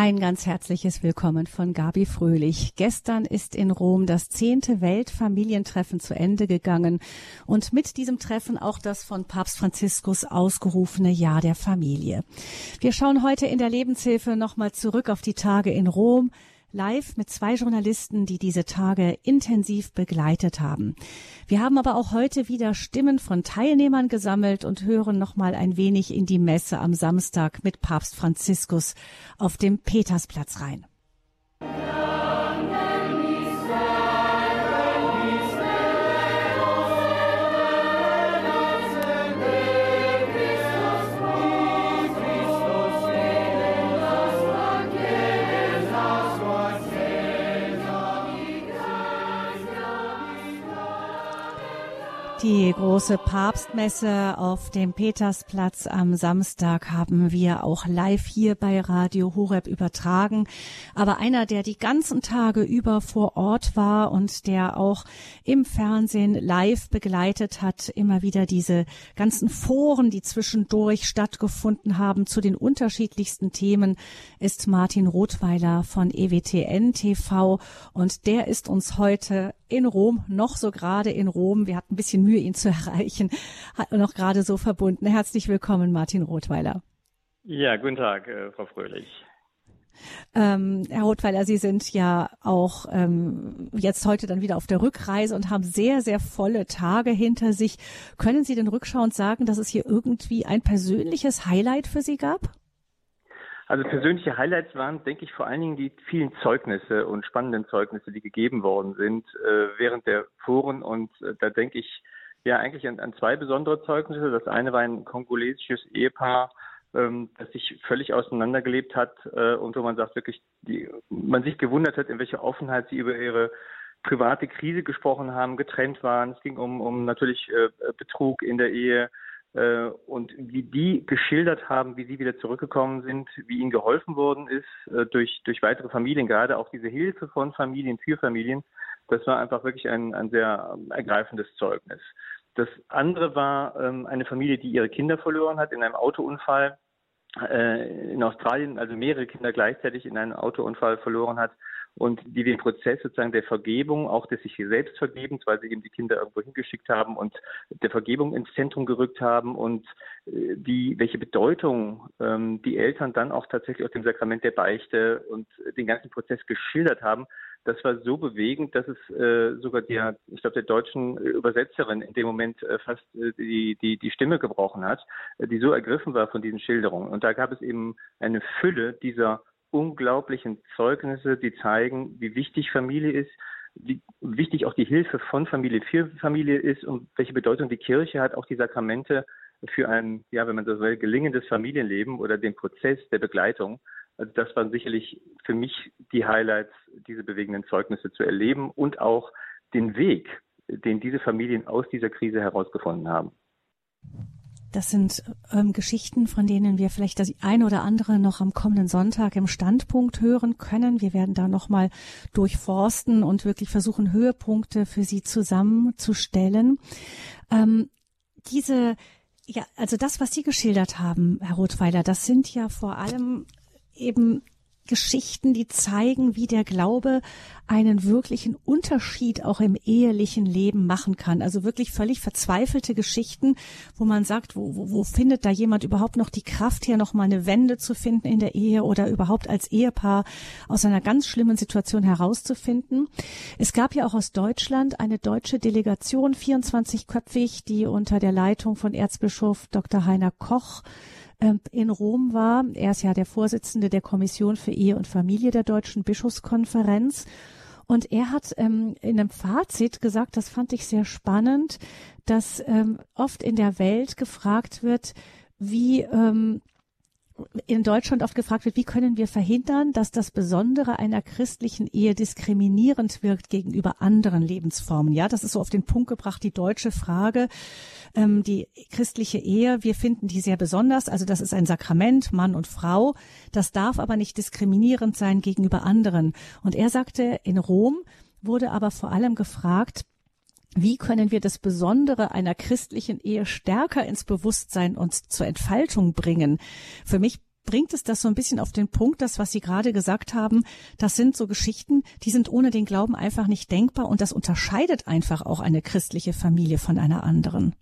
Ein ganz herzliches Willkommen von Gabi Fröhlich. Gestern ist in Rom das zehnte Weltfamilientreffen zu Ende gegangen und mit diesem Treffen auch das von Papst Franziskus ausgerufene Jahr der Familie. Wir schauen heute in der Lebenshilfe nochmal zurück auf die Tage in Rom, live mit zwei Journalisten, die diese Tage intensiv begleitet haben. Wir haben aber auch heute wieder Stimmen von Teilnehmern gesammelt und hören noch mal ein wenig in die Messe am Samstag mit Papst Franziskus auf dem Petersplatz rein. Die große Papstmesse auf dem Petersplatz am Samstag haben wir auch live hier bei Radio Horeb übertragen. Aber einer, der die ganzen Tage über vor Ort war und der auch im Fernsehen live begleitet hat, immer wieder diese ganzen Foren, die zwischendurch stattgefunden haben zu den unterschiedlichsten Themen, ist Martin Rothweiler von EWTN TV und der ist uns heute in Rom, noch so gerade in Rom. Wir hatten ein bisschen Mühe, ihn zu erreichen, hat noch gerade so verbunden. Herzlich willkommen, Martin Rothweiler. Ja, guten Tag, äh, Frau Fröhlich. Ähm, Herr Rothweiler, Sie sind ja auch ähm, jetzt heute dann wieder auf der Rückreise und haben sehr, sehr volle Tage hinter sich. Können Sie denn rückschauend sagen, dass es hier irgendwie ein persönliches Highlight für Sie gab? Also persönliche Highlights waren, denke ich, vor allen Dingen die vielen Zeugnisse und spannenden Zeugnisse, die gegeben worden sind äh, während der Foren. Und äh, da denke ich ja eigentlich an, an, zwei besondere Zeugnisse. Das eine war ein kongolesisches Ehepaar, ähm, das sich völlig auseinandergelebt hat äh, und wo man sagt wirklich, die, man sich gewundert hat, in welcher Offenheit sie über ihre private Krise gesprochen haben, getrennt waren. Es ging um, um natürlich äh, Betrug in der Ehe und wie die geschildert haben, wie sie wieder zurückgekommen sind, wie ihnen geholfen worden ist äh, durch, durch weitere Familien, gerade auch diese Hilfe von Familien für Familien, das war einfach wirklich ein, ein sehr ergreifendes Zeugnis. Das andere war ähm, eine Familie, die ihre Kinder verloren hat in einem Autounfall äh, in Australien, also mehrere Kinder gleichzeitig in einem Autounfall verloren hat und die den Prozess sozusagen der Vergebung, auch des sich selbst vergebens, weil sie eben die Kinder irgendwo hingeschickt haben und der Vergebung ins Zentrum gerückt haben und äh, die, welche Bedeutung ähm, die Eltern dann auch tatsächlich aus dem Sakrament der Beichte und den ganzen Prozess geschildert haben, das war so bewegend, dass es äh, sogar der, ich glaube, der deutschen Übersetzerin in dem Moment äh, fast äh, die, die, die Stimme gebrochen hat, äh, die so ergriffen war von diesen Schilderungen. Und da gab es eben eine Fülle dieser unglaublichen Zeugnisse, die zeigen, wie wichtig Familie ist, wie wichtig auch die Hilfe von Familie für Familie ist und welche Bedeutung die Kirche hat, auch die Sakramente für ein, ja, wenn man so will, gelingendes Familienleben oder den Prozess der Begleitung. Also das waren sicherlich für mich die Highlights, diese bewegenden Zeugnisse zu erleben und auch den Weg, den diese Familien aus dieser Krise herausgefunden haben. Das sind ähm, Geschichten, von denen wir vielleicht das eine oder andere noch am kommenden Sonntag im Standpunkt hören können. Wir werden da nochmal durchforsten und wirklich versuchen, Höhepunkte für Sie zusammenzustellen. Ähm, diese, ja, also das, was Sie geschildert haben, Herr Rothweiler, das sind ja vor allem eben Geschichten, die zeigen, wie der Glaube einen wirklichen Unterschied auch im ehelichen Leben machen kann. Also wirklich völlig verzweifelte Geschichten, wo man sagt, wo, wo, wo findet da jemand überhaupt noch die Kraft her, noch mal eine Wende zu finden in der Ehe oder überhaupt als Ehepaar aus einer ganz schlimmen Situation herauszufinden. Es gab ja auch aus Deutschland eine deutsche Delegation, 24-köpfig, die unter der Leitung von Erzbischof Dr. Heiner Koch in Rom war. Er ist ja der Vorsitzende der Kommission für Ehe und Familie der Deutschen Bischofskonferenz. Und er hat ähm, in einem Fazit gesagt, das fand ich sehr spannend, dass ähm, oft in der Welt gefragt wird, wie ähm, in Deutschland oft gefragt wird, wie können wir verhindern, dass das Besondere einer christlichen Ehe diskriminierend wirkt gegenüber anderen Lebensformen. Ja, das ist so auf den Punkt gebracht, die deutsche Frage. Ähm, die christliche Ehe, wir finden die sehr besonders. Also das ist ein Sakrament, Mann und Frau. Das darf aber nicht diskriminierend sein gegenüber anderen. Und er sagte, in Rom wurde aber vor allem gefragt, wie können wir das Besondere einer christlichen Ehe stärker ins Bewusstsein und zur Entfaltung bringen? Für mich bringt es das so ein bisschen auf den Punkt, das, was Sie gerade gesagt haben, das sind so Geschichten, die sind ohne den Glauben einfach nicht denkbar und das unterscheidet einfach auch eine christliche Familie von einer anderen.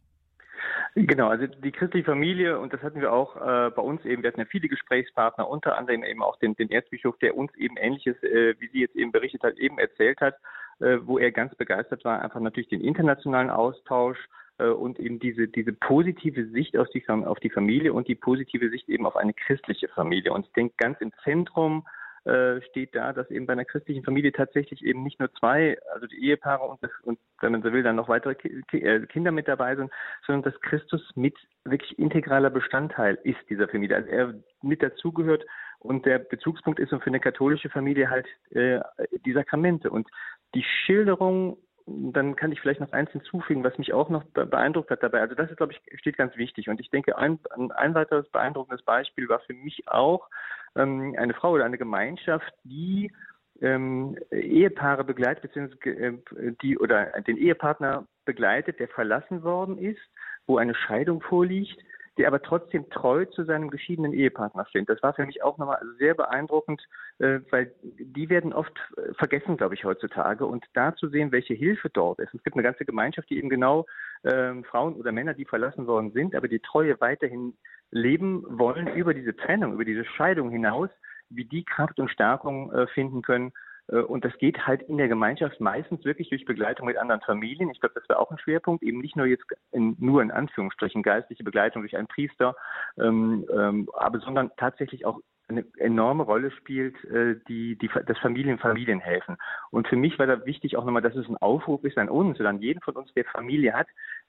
Genau, also die christliche Familie, und das hatten wir auch äh, bei uns eben, wir hatten ja viele Gesprächspartner, unter anderem eben auch den, den Erzbischof, der uns eben ähnliches, äh, wie sie jetzt eben berichtet hat, eben erzählt hat, wo er ganz begeistert war, einfach natürlich den internationalen Austausch, äh, und eben diese, diese positive Sicht auf die, auf die Familie und die positive Sicht eben auf eine christliche Familie. Und ich denke, ganz im Zentrum äh, steht da, dass eben bei einer christlichen Familie tatsächlich eben nicht nur zwei, also die Ehepaare und, und wenn man so will, dann noch weitere äh, Kinder mit dabei sind, sondern dass Christus mit wirklich integraler Bestandteil ist dieser Familie. Also er mit dazugehört und der Bezugspunkt ist und für eine katholische Familie halt äh, die Sakramente. Und die Schilderung dann kann ich vielleicht noch eins hinzufügen, was mich auch noch beeindruckt hat dabei. Also das ist, glaube ich, steht ganz wichtig. Und ich denke, ein, ein weiteres beeindruckendes Beispiel war für mich auch ähm, eine Frau oder eine Gemeinschaft, die ähm, Ehepaare begleitet, beziehungsweise äh, die oder den Ehepartner begleitet, der verlassen worden ist, wo eine Scheidung vorliegt der aber trotzdem treu zu seinem geschiedenen Ehepartner steht. Das war für mich auch nochmal sehr beeindruckend, äh, weil die werden oft äh, vergessen, glaube ich, heutzutage. Und da zu sehen, welche Hilfe dort ist. Es gibt eine ganze Gemeinschaft, die eben genau äh, Frauen oder Männer, die verlassen worden sind, aber die Treue weiterhin leben wollen über diese Trennung, über diese Scheidung hinaus, wie die Kraft und Stärkung äh, finden können, und das geht halt in der Gemeinschaft meistens wirklich durch Begleitung mit anderen Familien. Ich glaube, das wäre auch ein Schwerpunkt, eben nicht nur jetzt in, nur in Anführungsstrichen geistliche Begleitung durch einen Priester, ähm, ähm, aber sondern tatsächlich auch eine enorme Rolle spielt, äh, die, die das Familien Familien helfen. Und für mich war da wichtig auch nochmal, dass es ein Aufruf ist an uns oder an jeden von uns, der Familie hat,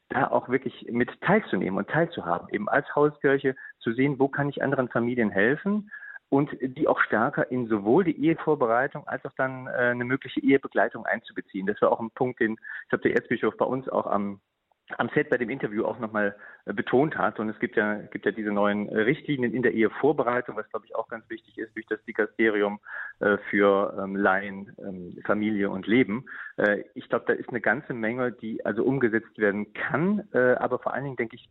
da auch wirklich mit teilzunehmen und teilzuhaben, eben als Hauskirche zu sehen, wo kann ich anderen Familien helfen und die auch stärker in sowohl die Ehevorbereitung als auch dann äh, eine mögliche Ehebegleitung einzubeziehen. Das war auch ein Punkt, den ich glaube, der Erzbischof bei uns auch am am Set bei dem Interview auch nochmal äh, betont hat. Und es gibt ja, gibt ja diese neuen äh, Richtlinien in der Ehevorbereitung, was glaube ich auch ganz wichtig ist, durch das Dikasterium äh, für ähm, Laien, ähm, Familie und Leben. Äh, ich glaube, da ist eine ganze Menge, die also umgesetzt werden kann. Äh, aber vor allen Dingen denke ich,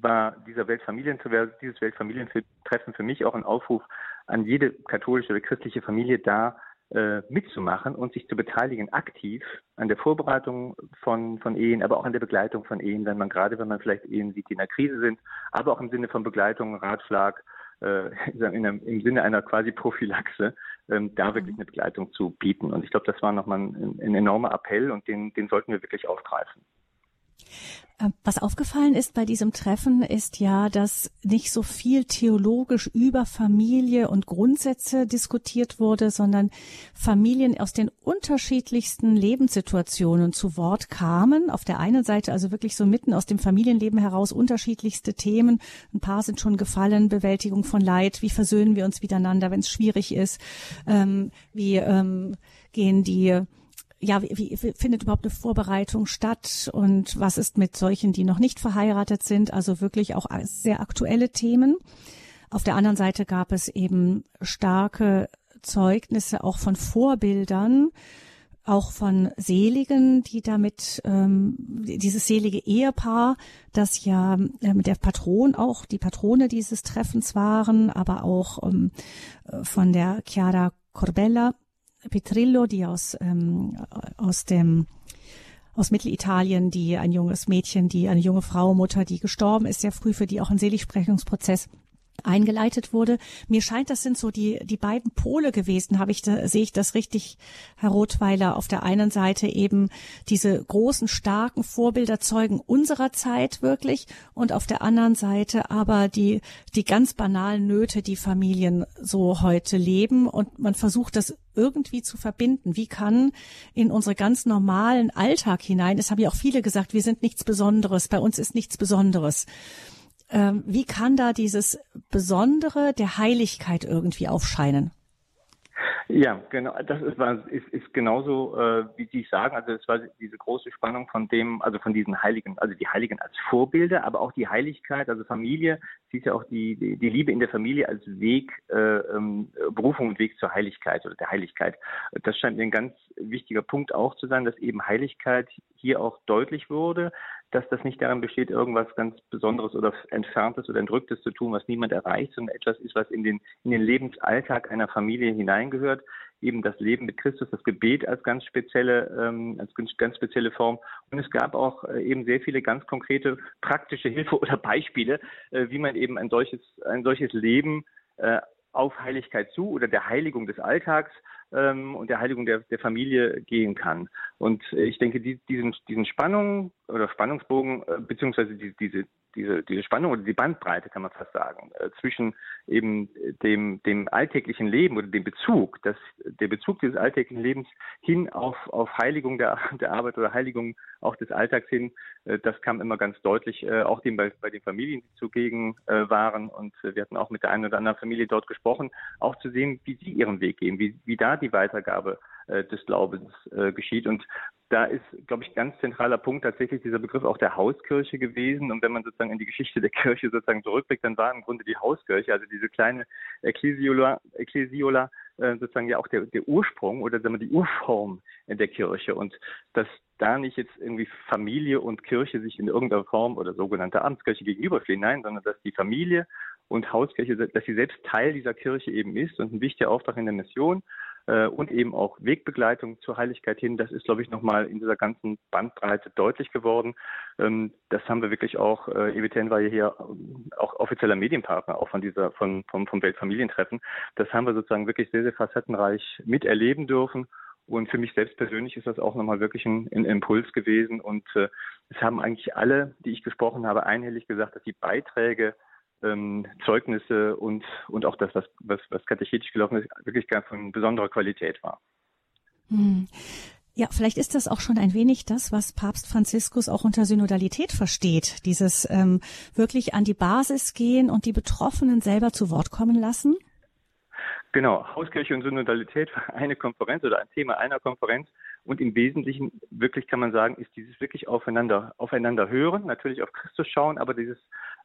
war dieser Weltfamilientreffen, dieses Weltfamilientreffen für mich auch ein Aufruf an jede katholische oder christliche Familie da äh, mitzumachen und sich zu beteiligen aktiv an der Vorbereitung von, von Ehen, aber auch an der Begleitung von Ehen, wenn man gerade, wenn man vielleicht Ehen sieht, die in der Krise sind, aber auch im Sinne von Begleitung, Ratschlag, äh, in einem, im Sinne einer quasi Prophylaxe, ähm, da wirklich mhm. eine Begleitung zu bieten. Und ich glaube, das war nochmal ein, ein enormer Appell und den, den sollten wir wirklich aufgreifen. Äh, was aufgefallen ist bei diesem Treffen ist ja, dass nicht so viel theologisch über Familie und Grundsätze diskutiert wurde, sondern Familien aus den unterschiedlichsten Lebenssituationen zu Wort kamen. Auf der einen Seite also wirklich so mitten aus dem Familienleben heraus unterschiedlichste Themen. Ein paar sind schon gefallen. Bewältigung von Leid. Wie versöhnen wir uns miteinander, wenn es schwierig ist? Ähm, wie ähm, gehen die ja, wie, wie findet überhaupt eine Vorbereitung statt und was ist mit solchen, die noch nicht verheiratet sind? Also wirklich auch sehr aktuelle Themen. Auf der anderen Seite gab es eben starke Zeugnisse auch von Vorbildern, auch von Seligen, die damit ähm, dieses selige Ehepaar, das ja ähm, der Patron auch die Patrone dieses Treffens waren, aber auch ähm, von der Chiara Corbella Petrillo, die aus, ähm, aus dem aus Mittelitalien, die ein junges Mädchen, die eine junge Frau, Mutter, die gestorben ist, sehr früh, für die auch ein Seligsprechungsprozess eingeleitet wurde. Mir scheint, das sind so die, die beiden Pole gewesen, habe ich da, sehe ich das richtig, Herr Rothweiler, auf der einen Seite eben diese großen, starken Vorbilder Zeugen unserer Zeit wirklich und auf der anderen Seite aber die, die ganz banalen Nöte, die Familien so heute leben. Und man versucht das irgendwie zu verbinden. Wie kann in unsere ganz normalen Alltag hinein, es haben ja auch viele gesagt, wir sind nichts Besonderes, bei uns ist nichts Besonderes ähm, wie kann da dieses Besondere der Heiligkeit irgendwie aufscheinen? Ja, genau. Das ist, ist, ist genauso, äh, wie Sie sagen. Also es war diese große Spannung von dem, also von diesen Heiligen, also die Heiligen als Vorbilder, aber auch die Heiligkeit, also Familie. Sie ist ja auch die, die, die Liebe in der Familie als Weg, äh, ähm, Berufung und Weg zur Heiligkeit oder der Heiligkeit. Das scheint mir ein ganz wichtiger Punkt auch zu sein, dass eben Heiligkeit hier auch deutlich wurde. Dass das nicht daran besteht, irgendwas ganz Besonderes oder Entferntes oder Entrücktes zu tun, was niemand erreicht, sondern etwas ist, was in den, in den Lebensalltag einer Familie hineingehört. Eben das Leben mit Christus, das Gebet als ganz spezielle, ähm, als ganz spezielle Form. Und es gab auch äh, eben sehr viele ganz konkrete praktische Hilfe oder Beispiele, äh, wie man eben ein solches, ein solches Leben äh, auf Heiligkeit zu oder der Heiligung des Alltags ähm, und der Heiligung der, der Familie gehen kann. Und ich denke, die, diesen, diesen Spannung oder Spannungsbogen, äh, beziehungsweise die, diese, diese, diese Spannung oder die Bandbreite, kann man fast sagen, äh, zwischen eben dem, dem alltäglichen Leben oder dem Bezug, das, der Bezug dieses alltäglichen Lebens hin auf, auf Heiligung der, der Arbeit oder Heiligung auch des Alltags hin, äh, das kam immer ganz deutlich, äh, auch dem bei, bei den Familien, die zugegen waren. Und wir hatten auch mit der einen oder anderen Familie dort gesprochen, auch zu sehen, wie sie ihren Weg gehen, wie, wie da die Weitergabe äh, des Glaubens äh, geschieht. Und da ist, glaube ich, ganz zentraler Punkt tatsächlich dieser Begriff auch der Hauskirche gewesen. Und wenn man sozusagen in die Geschichte der Kirche sozusagen zurückblickt, dann war im Grunde die Hauskirche, also diese kleine Ekklesiola, Ekklesiola äh, sozusagen ja auch der, der Ursprung oder sagen wir die Urform der Kirche. Und dass da nicht jetzt irgendwie Familie und Kirche sich in irgendeiner Form oder sogenannte Amtskirche gegenüberstehen, nein, sondern dass die Familie und Hauskirche, dass sie selbst Teil dieser Kirche eben ist und ein wichtiger Auftrag in der Mission äh, und eben auch Wegbegleitung zur Heiligkeit hin. Das ist, glaube ich, nochmal in dieser ganzen Bandbreite deutlich geworden. Ähm, das haben wir wirklich auch, äh, EWTN war ja hier auch offizieller Medienpartner auch von dieser, von, vom, vom Weltfamilientreffen. Das haben wir sozusagen wirklich sehr, sehr facettenreich miterleben dürfen. Und für mich selbst persönlich ist das auch nochmal wirklich ein, ein Impuls gewesen. Und äh, es haben eigentlich alle, die ich gesprochen habe, einhellig gesagt, dass die Beiträge ähm, Zeugnisse und, und auch das, was, was, was katechetisch gelaufen ist, wirklich ganz von besonderer Qualität war. Hm. Ja, vielleicht ist das auch schon ein wenig das, was Papst Franziskus auch unter Synodalität versteht. Dieses ähm, wirklich an die Basis gehen und die Betroffenen selber zu Wort kommen lassen. Genau, Hauskirche und Synodalität war eine Konferenz oder ein Thema einer Konferenz. Und im Wesentlichen, wirklich kann man sagen, ist dieses wirklich aufeinander, aufeinander hören, natürlich auf Christus schauen, aber dieses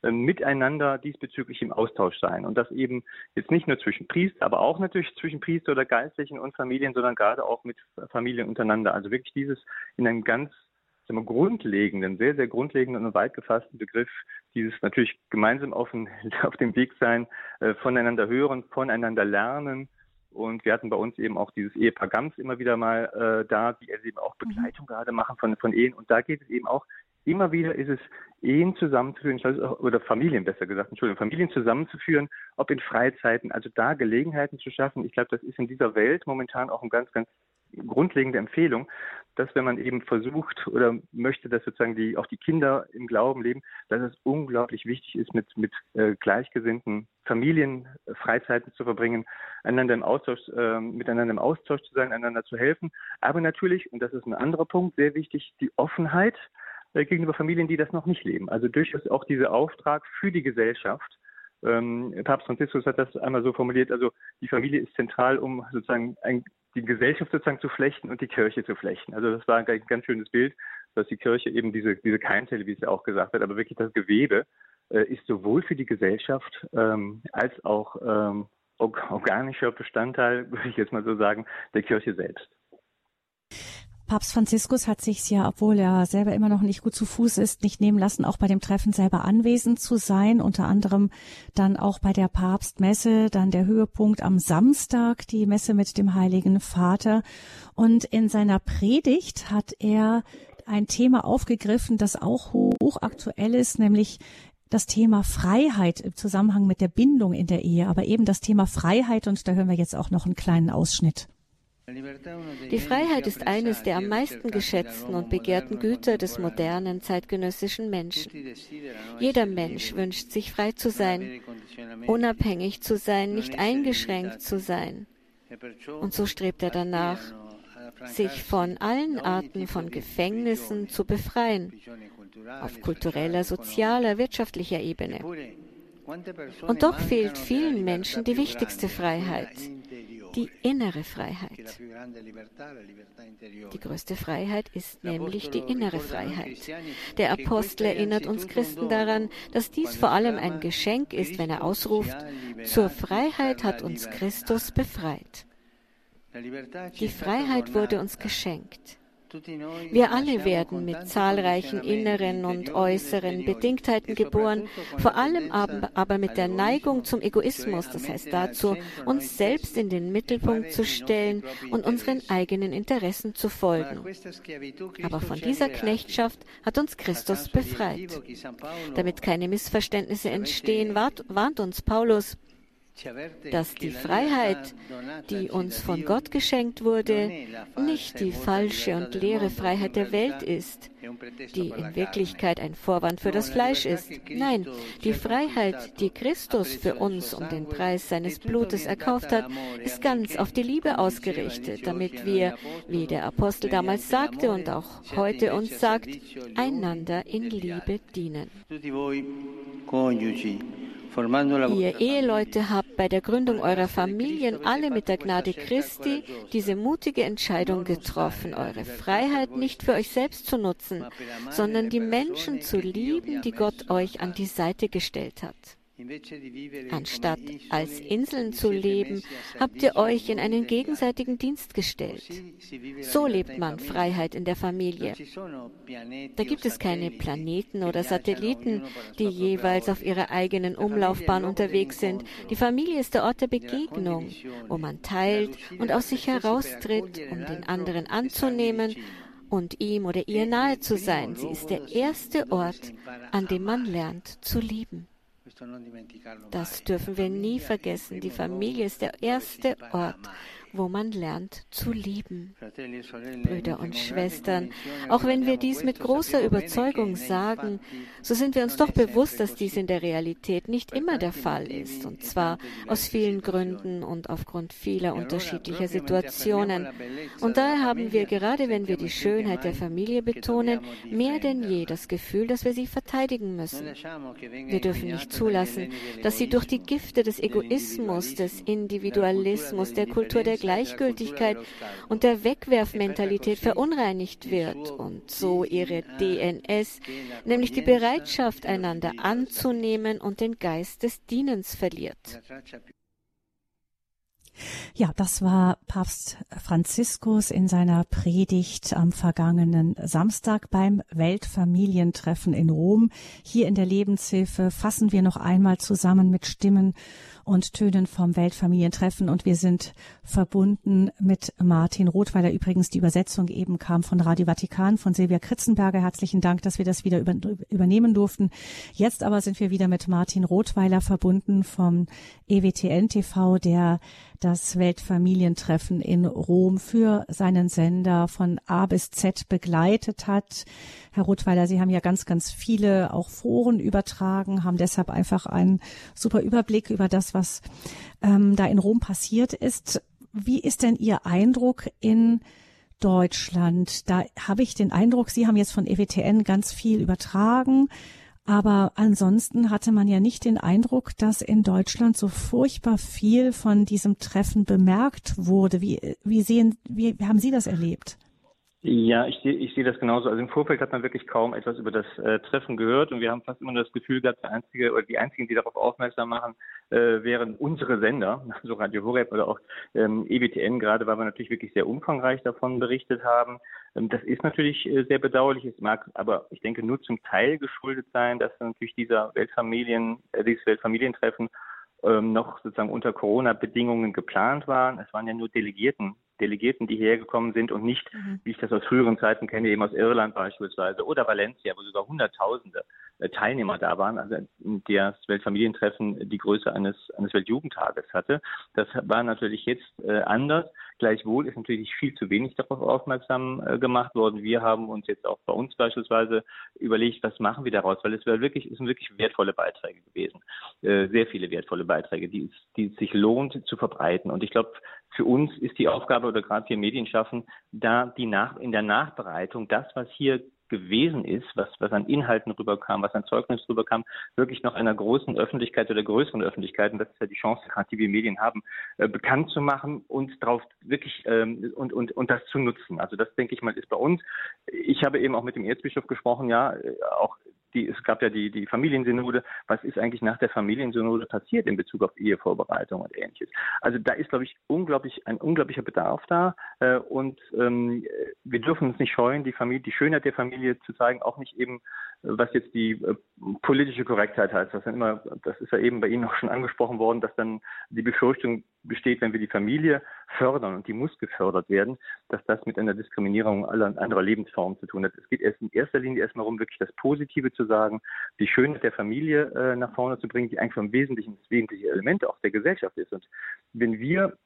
äh, Miteinander diesbezüglich im Austausch sein. Und das eben jetzt nicht nur zwischen Priester, aber auch natürlich zwischen Priester oder Geistlichen und Familien, sondern gerade auch mit Familien untereinander. Also wirklich dieses in einem ganz sagen wir, grundlegenden, sehr, sehr grundlegenden und weit gefassten Begriff, dieses natürlich gemeinsam auf dem Weg sein, äh, voneinander hören, voneinander lernen. Und wir hatten bei uns eben auch dieses Ehepaar Gams immer wieder mal äh, da, die eben auch mhm. Begleitung mhm. gerade machen von, von Ehen. Und da geht es eben auch, immer wieder ist es, Ehen zusammenzuführen, oder Familien besser gesagt, Entschuldigung, Familien zusammenzuführen, ob in Freizeiten, also da Gelegenheiten zu schaffen. Ich glaube, das ist in dieser Welt momentan auch eine ganz, ganz grundlegende Empfehlung, dass wenn man eben versucht oder möchte, dass sozusagen die auch die Kinder im Glauben leben, dass es unglaublich wichtig ist, mit mit äh, gleichgesinnten Familien äh, Freizeiten zu verbringen, einander im Austausch, äh, miteinander im Austausch zu sein, einander zu helfen. Aber natürlich, und das ist ein anderer Punkt, sehr wichtig, die Offenheit äh, gegenüber Familien, die das noch nicht leben. Also durchaus auch dieser Auftrag für die Gesellschaft. Ähm, Papst Franziskus hat das einmal so formuliert, also die Familie ist zentral, um sozusagen ein die Gesellschaft sozusagen zu flechten und die Kirche zu flechten. Also das war ein ganz schönes Bild, dass die Kirche eben diese, diese Keimzelle, wie es ja auch gesagt hat, aber wirklich das Gewebe äh, ist sowohl für die Gesellschaft ähm, als auch ähm, organischer Bestandteil, würde ich jetzt mal so sagen, der Kirche selbst. Papst Franziskus hat sich ja, obwohl er selber immer noch nicht gut zu Fuß ist, nicht nehmen lassen, auch bei dem Treffen selber anwesend zu sein. Unter anderem dann auch bei der Papstmesse, dann der Höhepunkt am Samstag, die Messe mit dem Heiligen Vater. Und in seiner Predigt hat er ein Thema aufgegriffen, das auch hochaktuell ist, nämlich das Thema Freiheit im Zusammenhang mit der Bindung in der Ehe, aber eben das Thema Freiheit und da hören wir jetzt auch noch einen kleinen Ausschnitt. Die Freiheit ist eines der am meisten geschätzten und begehrten Güter des modernen zeitgenössischen Menschen. Jeder Mensch wünscht sich frei zu sein, unabhängig zu sein, nicht eingeschränkt zu sein. Und so strebt er danach, sich von allen Arten von Gefängnissen zu befreien, auf kultureller, sozialer, wirtschaftlicher Ebene. Und doch fehlt vielen Menschen die wichtigste Freiheit, die innere Freiheit. Die größte Freiheit ist nämlich die innere Freiheit. Der Apostel erinnert uns Christen daran, dass dies vor allem ein Geschenk ist, wenn er ausruft, zur Freiheit hat uns Christus befreit. Die Freiheit wurde uns geschenkt. Wir alle werden mit zahlreichen inneren und äußeren Bedingtheiten geboren, vor allem aber mit der Neigung zum Egoismus, das heißt dazu, uns selbst in den Mittelpunkt zu stellen und unseren eigenen Interessen zu folgen. Aber von dieser Knechtschaft hat uns Christus befreit. Damit keine Missverständnisse entstehen, warnt uns Paulus, dass die Freiheit, die uns von Gott geschenkt wurde, nicht die falsche und leere Freiheit der Welt ist, die in Wirklichkeit ein Vorwand für das Fleisch ist. Nein, die Freiheit, die Christus für uns um den Preis seines Blutes erkauft hat, ist ganz auf die Liebe ausgerichtet, damit wir, wie der Apostel damals sagte und auch heute uns sagt, einander in Liebe dienen. Ihr Eheleute habt bei der Gründung eurer Familien alle mit der Gnade Christi diese mutige Entscheidung getroffen, eure Freiheit nicht für euch selbst zu nutzen, sondern die Menschen zu lieben, die Gott euch an die Seite gestellt hat. Anstatt als Inseln zu leben, habt ihr euch in einen gegenseitigen Dienst gestellt. So lebt man Freiheit in der Familie. Da gibt es keine Planeten oder Satelliten, die jeweils auf ihrer eigenen Umlaufbahn unterwegs sind. Die Familie ist der Ort der Begegnung, wo man teilt und aus sich heraustritt, um den anderen anzunehmen und ihm oder ihr nahe zu sein. Sie ist der erste Ort, an dem man lernt zu lieben. Das dürfen wir nie vergessen. Die Familie ist der erste Ort, wo man lernt zu lieben. Brüder und Schwestern, auch wenn wir dies mit großer Überzeugung sagen, so sind wir uns doch bewusst, dass dies in der Realität nicht immer der Fall ist, und zwar aus vielen Gründen und aufgrund vieler unterschiedlicher Situationen. Und daher haben wir, gerade wenn wir die Schönheit der Familie betonen, mehr denn je das Gefühl, dass wir sie verteidigen müssen. Wir dürfen nicht zulassen, dass sie durch die Gifte des Egoismus, des Individualismus, der Kultur der Gleichgültigkeit und der Wegwerfmentalität verunreinigt wird und so ihre DNS, nämlich die Bereitschaft, einander anzunehmen und den Geist des Dienens verliert. Ja, das war Papst Franziskus in seiner Predigt am vergangenen Samstag beim Weltfamilientreffen in Rom. Hier in der Lebenshilfe fassen wir noch einmal zusammen mit Stimmen und Tönen vom Weltfamilientreffen und wir sind verbunden mit Martin Rothweiler. Übrigens, die Übersetzung eben kam von Radio Vatikan, von Silvia Kritzenberger. Herzlichen Dank, dass wir das wieder über, übernehmen durften. Jetzt aber sind wir wieder mit Martin Rothweiler verbunden vom EWTN TV, der das Weltfamilientreffen in Rom für seinen Sender von A bis Z begleitet hat. Herr Rothweiler, Sie haben ja ganz, ganz viele auch Foren übertragen, haben deshalb einfach einen super Überblick über das, was ähm, da in Rom passiert ist. Wie ist denn Ihr Eindruck in Deutschland? Da habe ich den Eindruck, Sie haben jetzt von EWTN ganz viel übertragen. Aber ansonsten hatte man ja nicht den Eindruck, dass in Deutschland so furchtbar viel von diesem Treffen bemerkt wurde. Wie, wie sehen, wie haben Sie das erlebt? Ja, ich sehe ich sehe das genauso. Also im Vorfeld hat man wirklich kaum etwas über das äh, Treffen gehört und wir haben fast immer das Gefühl gehabt, der einzige oder die einzigen, die darauf aufmerksam machen, äh, wären unsere Sender, also Radio Horeb oder auch ähm, EBTN gerade, weil wir natürlich wirklich sehr umfangreich davon berichtet haben. Ähm, das ist natürlich äh, sehr bedauerlich. Es mag aber, ich denke, nur zum Teil geschuldet sein, dass natürlich dieser Weltfamilien, äh, dieses Weltfamilientreffen ähm, noch sozusagen unter Corona-Bedingungen geplant waren. Es waren ja nur Delegierten Delegierten, die hergekommen sind und nicht, mhm. wie ich das aus früheren Zeiten kenne, eben aus Irland beispielsweise oder Valencia, wo sogar Hunderttausende äh, Teilnehmer da waren, also das Weltfamilientreffen die Größe eines, eines Weltjugendtages hatte. Das war natürlich jetzt äh, anders. Gleichwohl ist natürlich viel zu wenig darauf aufmerksam äh, gemacht worden. Wir haben uns jetzt auch bei uns beispielsweise überlegt, was machen wir daraus, weil es war wirklich, es sind wirklich wertvolle Beiträge gewesen. Äh, sehr viele wertvolle Beiträge, die, die es sich lohnt zu verbreiten. Und ich glaube, für uns ist die Aufgabe oder gerade wir Medien schaffen, da die nach, in der Nachbereitung das, was hier gewesen ist, was, was an Inhalten rüberkam, was an Zeugnis rüberkam, wirklich noch einer großen Öffentlichkeit oder größeren Öffentlichkeit, und das ist ja die Chance, die wir Medien haben, äh, bekannt zu machen und darauf wirklich ähm, und, und, und das zu nutzen. Also das denke ich mal ist bei uns. Ich habe eben auch mit dem Erzbischof gesprochen, ja, äh, auch die, es gab ja die, die Familiensynode. Was ist eigentlich nach der Familiensynode passiert in Bezug auf Ehevorbereitung und ähnliches? Also da ist, glaube ich, unglaublich, ein unglaublicher Bedarf da. Äh, und ähm, wir dürfen uns nicht scheuen, die Familie, die Schönheit der Familie zu zeigen, auch nicht eben, was jetzt die äh, politische Korrektheit heißt. Was dann immer, das ist ja eben bei Ihnen auch schon angesprochen worden, dass dann die Befürchtung besteht, wenn wir die Familie fördern und die muss gefördert werden, dass das mit einer Diskriminierung aller anderer Lebensformen zu tun hat. Es geht erst in erster Linie erstmal darum, wirklich das Positive zu sagen, die Schönheit der Familie äh, nach vorne zu bringen, die eigentlich vom Wesentlichen das wesentliche Element auch der Gesellschaft ist. Und wenn wir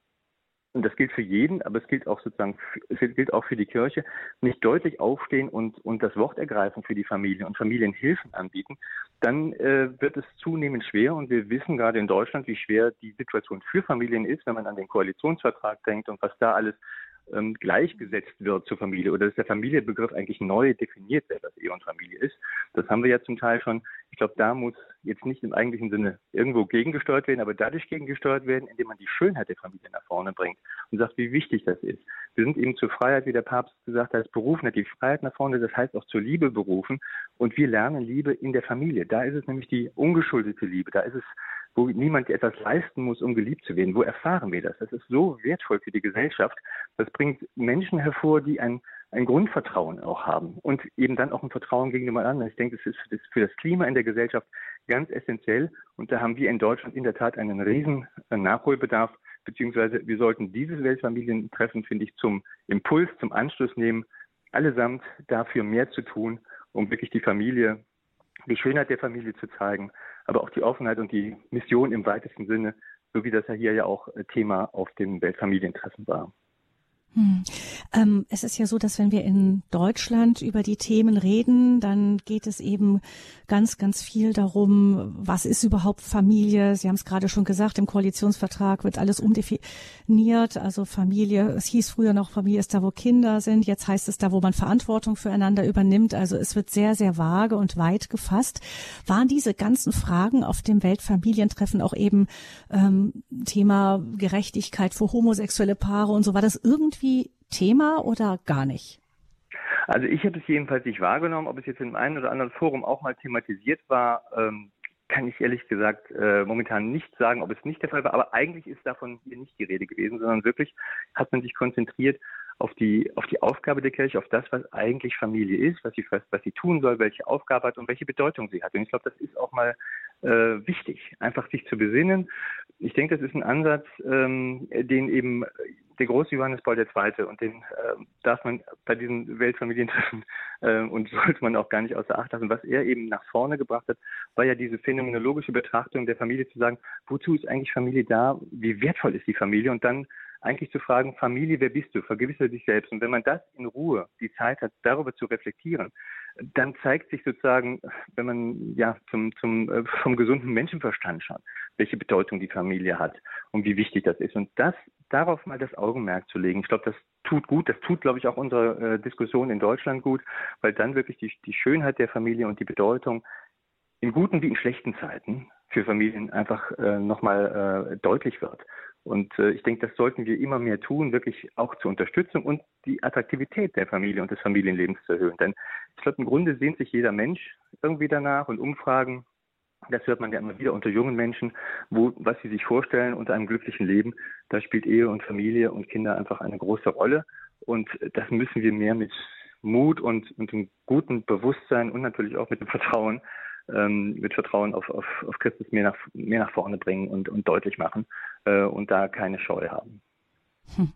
und das gilt für jeden, aber es gilt auch sozusagen, es gilt auch für die Kirche, nicht deutlich aufstehen und, und das Wort ergreifen für die Familie und Familienhilfen anbieten, dann äh, wird es zunehmend schwer. Und wir wissen gerade in Deutschland, wie schwer die Situation für Familien ist, wenn man an den Koalitionsvertrag denkt und was da alles ähm, gleichgesetzt wird zur Familie oder dass der Familienbegriff eigentlich neu definiert wird, was Ehe und Familie ist. Das haben wir ja zum Teil schon. Ich glaube, da muss jetzt nicht im eigentlichen Sinne irgendwo gegengesteuert werden, aber dadurch gegengesteuert werden, indem man die Schönheit der Familie nach vorne bringt und sagt, wie wichtig das ist. Wir sind eben zur Freiheit, wie der Papst gesagt hat, berufen hat, die Freiheit nach vorne, das heißt auch zur Liebe berufen. Und wir lernen Liebe in der Familie. Da ist es nämlich die ungeschuldete Liebe. Da ist es wo niemand etwas leisten muss, um geliebt zu werden. Wo erfahren wir das? Das ist so wertvoll für die Gesellschaft. Das bringt Menschen hervor, die ein, ein Grundvertrauen auch haben und eben dann auch ein Vertrauen gegenüber anderen. Ich denke, das ist für das, Klima in der Gesellschaft ganz essentiell. Und da haben wir in Deutschland in der Tat einen riesen Nachholbedarf, beziehungsweise wir sollten dieses Weltfamilientreffen, finde ich, zum Impuls, zum Anschluss nehmen, allesamt dafür mehr zu tun, um wirklich die Familie, die Schönheit der Familie zu zeigen aber auch die Offenheit und die Mission im weitesten Sinne, so wie das ja hier ja auch äh, Thema auf dem Weltfamilientreffen war. Hm. Ähm, es ist ja so, dass wenn wir in Deutschland über die Themen reden, dann geht es eben ganz, ganz viel darum, was ist überhaupt Familie? Sie haben es gerade schon gesagt, im Koalitionsvertrag wird alles umdefiniert. Also Familie, es hieß früher noch, Familie ist da, wo Kinder sind. Jetzt heißt es da, wo man Verantwortung füreinander übernimmt. Also es wird sehr, sehr vage und weit gefasst. Waren diese ganzen Fragen auf dem Weltfamilientreffen auch eben ähm, Thema Gerechtigkeit für homosexuelle Paare und so? War das irgendwie irgendwie Thema oder gar nicht? Also ich habe es jedenfalls nicht wahrgenommen. Ob es jetzt in einem einen oder anderen Forum auch mal thematisiert war, ähm, kann ich ehrlich gesagt äh, momentan nicht sagen, ob es nicht der Fall war. Aber eigentlich ist davon hier nicht die Rede gewesen, sondern wirklich hat man sich konzentriert auf die, auf die Aufgabe der Kirche, auf das, was eigentlich Familie ist, was sie, was sie tun soll, welche Aufgabe hat und welche Bedeutung sie hat. Und ich glaube, das ist auch mal äh, wichtig, einfach sich zu besinnen. Ich denke, das ist ein Ansatz, ähm, den eben der große Johannes Paul II. und den äh, darf man bei diesen Weltfamilientreffen äh, und sollte man auch gar nicht außer Acht lassen. Was er eben nach vorne gebracht hat, war ja diese phänomenologische Betrachtung der Familie zu sagen, wozu ist eigentlich Familie da? Wie wertvoll ist die Familie? Und dann eigentlich zu fragen, Familie, wer bist du? Vergewissere dich selbst. Und wenn man das in Ruhe, die Zeit hat, darüber zu reflektieren, dann zeigt sich sozusagen, wenn man ja zum, zum äh, vom gesunden Menschenverstand schaut, welche Bedeutung die Familie hat und wie wichtig das ist. Und das darauf mal das Augenmerk zu legen, ich glaube, das tut gut. Das tut, glaube ich, auch unsere äh, Diskussion in Deutschland gut, weil dann wirklich die, die Schönheit der Familie und die Bedeutung in guten wie in schlechten Zeiten für Familien einfach äh, nochmal äh, deutlich wird. Und äh, ich denke, das sollten wir immer mehr tun, wirklich auch zur Unterstützung und die Attraktivität der Familie und des Familienlebens zu erhöhen. Denn ich glaube, im Grunde sehnt sich jeder Mensch irgendwie danach und Umfragen, das hört man ja immer wieder unter jungen Menschen, wo, was sie sich vorstellen unter einem glücklichen Leben, da spielt Ehe und Familie und Kinder einfach eine große Rolle. Und das müssen wir mehr mit Mut und, und einem guten Bewusstsein und natürlich auch mit dem Vertrauen ähm, mit Vertrauen auf, auf, auf Christus mehr nach, mehr nach vorne bringen und, und deutlich machen äh, und da keine Scheu haben. Hm.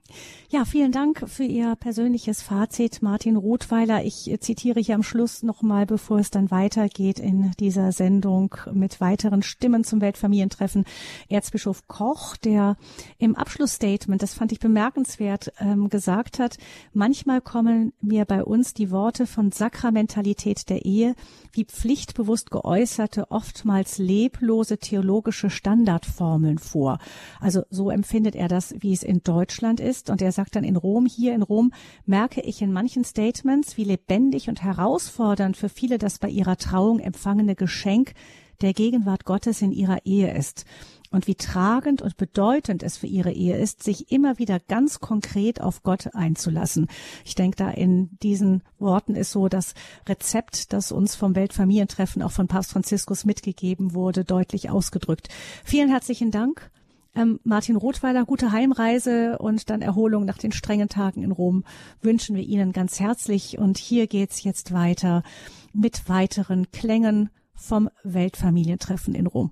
Ja, vielen Dank für Ihr persönliches Fazit, Martin Rothweiler. Ich zitiere hier am Schluss nochmal, bevor es dann weitergeht in dieser Sendung mit weiteren Stimmen zum Weltfamilientreffen, Erzbischof Koch, der im Abschlussstatement, das fand ich bemerkenswert, ähm, gesagt hat, manchmal kommen mir bei uns die Worte von Sakramentalität der Ehe wie pflichtbewusst geäußerte, oftmals leblose theologische Standardformeln vor. Also so empfindet er das, wie es in Deutschland Deutschland ist. Und er sagt dann in Rom, hier in Rom merke ich in manchen Statements, wie lebendig und herausfordernd für viele das bei ihrer Trauung empfangene Geschenk der Gegenwart Gottes in ihrer Ehe ist. und wie tragend und bedeutend es für ihre Ehe ist, sich immer wieder ganz konkret auf Gott einzulassen. Ich denke, da in diesen Worten ist so das Rezept, das uns vom Weltfamilientreffen auch von Papst Franziskus mitgegeben wurde, deutlich ausgedrückt. Vielen herzlichen Dank. Ähm, Martin Rothweiler, gute Heimreise und dann Erholung nach den strengen Tagen in Rom wünschen wir Ihnen ganz herzlich. Und hier geht's jetzt weiter mit weiteren Klängen vom Weltfamilientreffen in Rom.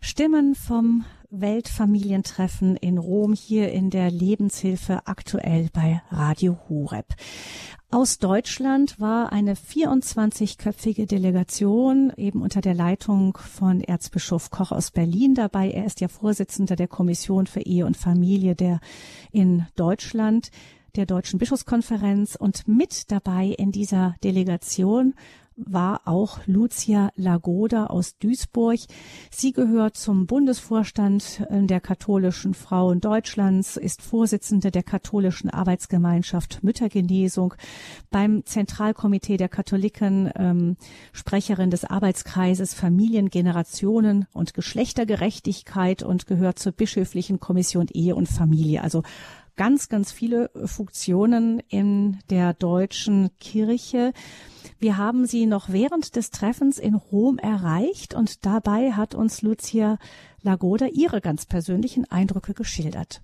Stimmen vom Weltfamilientreffen in Rom hier in der Lebenshilfe aktuell bei Radio Horeb. Aus Deutschland war eine 24-köpfige Delegation eben unter der Leitung von Erzbischof Koch aus Berlin dabei. Er ist ja Vorsitzender der Kommission für Ehe und Familie der in Deutschland der Deutschen Bischofskonferenz und mit dabei in dieser Delegation war auch Lucia Lagoda aus Duisburg. Sie gehört zum Bundesvorstand äh, der katholischen Frauen Deutschlands, ist Vorsitzende der katholischen Arbeitsgemeinschaft Müttergenesung, beim Zentralkomitee der Katholiken, ähm, Sprecherin des Arbeitskreises Familien, Generationen und Geschlechtergerechtigkeit und gehört zur bischöflichen Kommission Ehe und Familie. Also ganz, ganz viele Funktionen in der deutschen Kirche. Wir haben sie noch während des Treffens in Rom erreicht und dabei hat uns Lucia Lagoda ihre ganz persönlichen Eindrücke geschildert.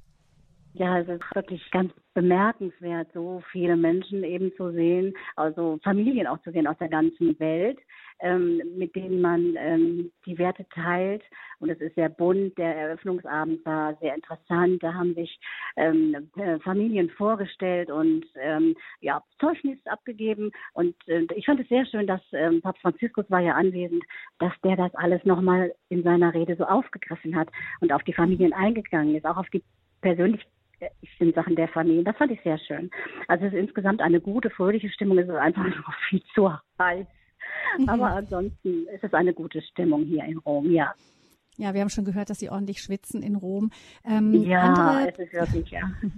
Ja, es ist wirklich ganz bemerkenswert, so viele Menschen eben zu sehen, also Familien auch zu sehen aus der ganzen Welt, ähm, mit denen man ähm, die Werte teilt. Und es ist sehr bunt. Der Eröffnungsabend war sehr interessant. Da haben sich ähm, äh, Familien vorgestellt und ähm, ja, Zeugnis abgegeben. Und äh, ich fand es sehr schön, dass ähm, Papst Franziskus war ja anwesend, dass der das alles nochmal in seiner Rede so aufgegriffen hat und auf die Familien eingegangen ist, auch auf die persönlich in Sachen der Familien. Das fand ich sehr schön. Also es ist insgesamt eine gute, fröhliche Stimmung. Es ist einfach nur viel zu heiß. Mhm. Aber ansonsten ist es eine gute Stimmung hier in Rom, ja. Ja, wir haben schon gehört, dass Sie ordentlich schwitzen in Rom. Ähm, ja, andere, es ist wirklich, ja.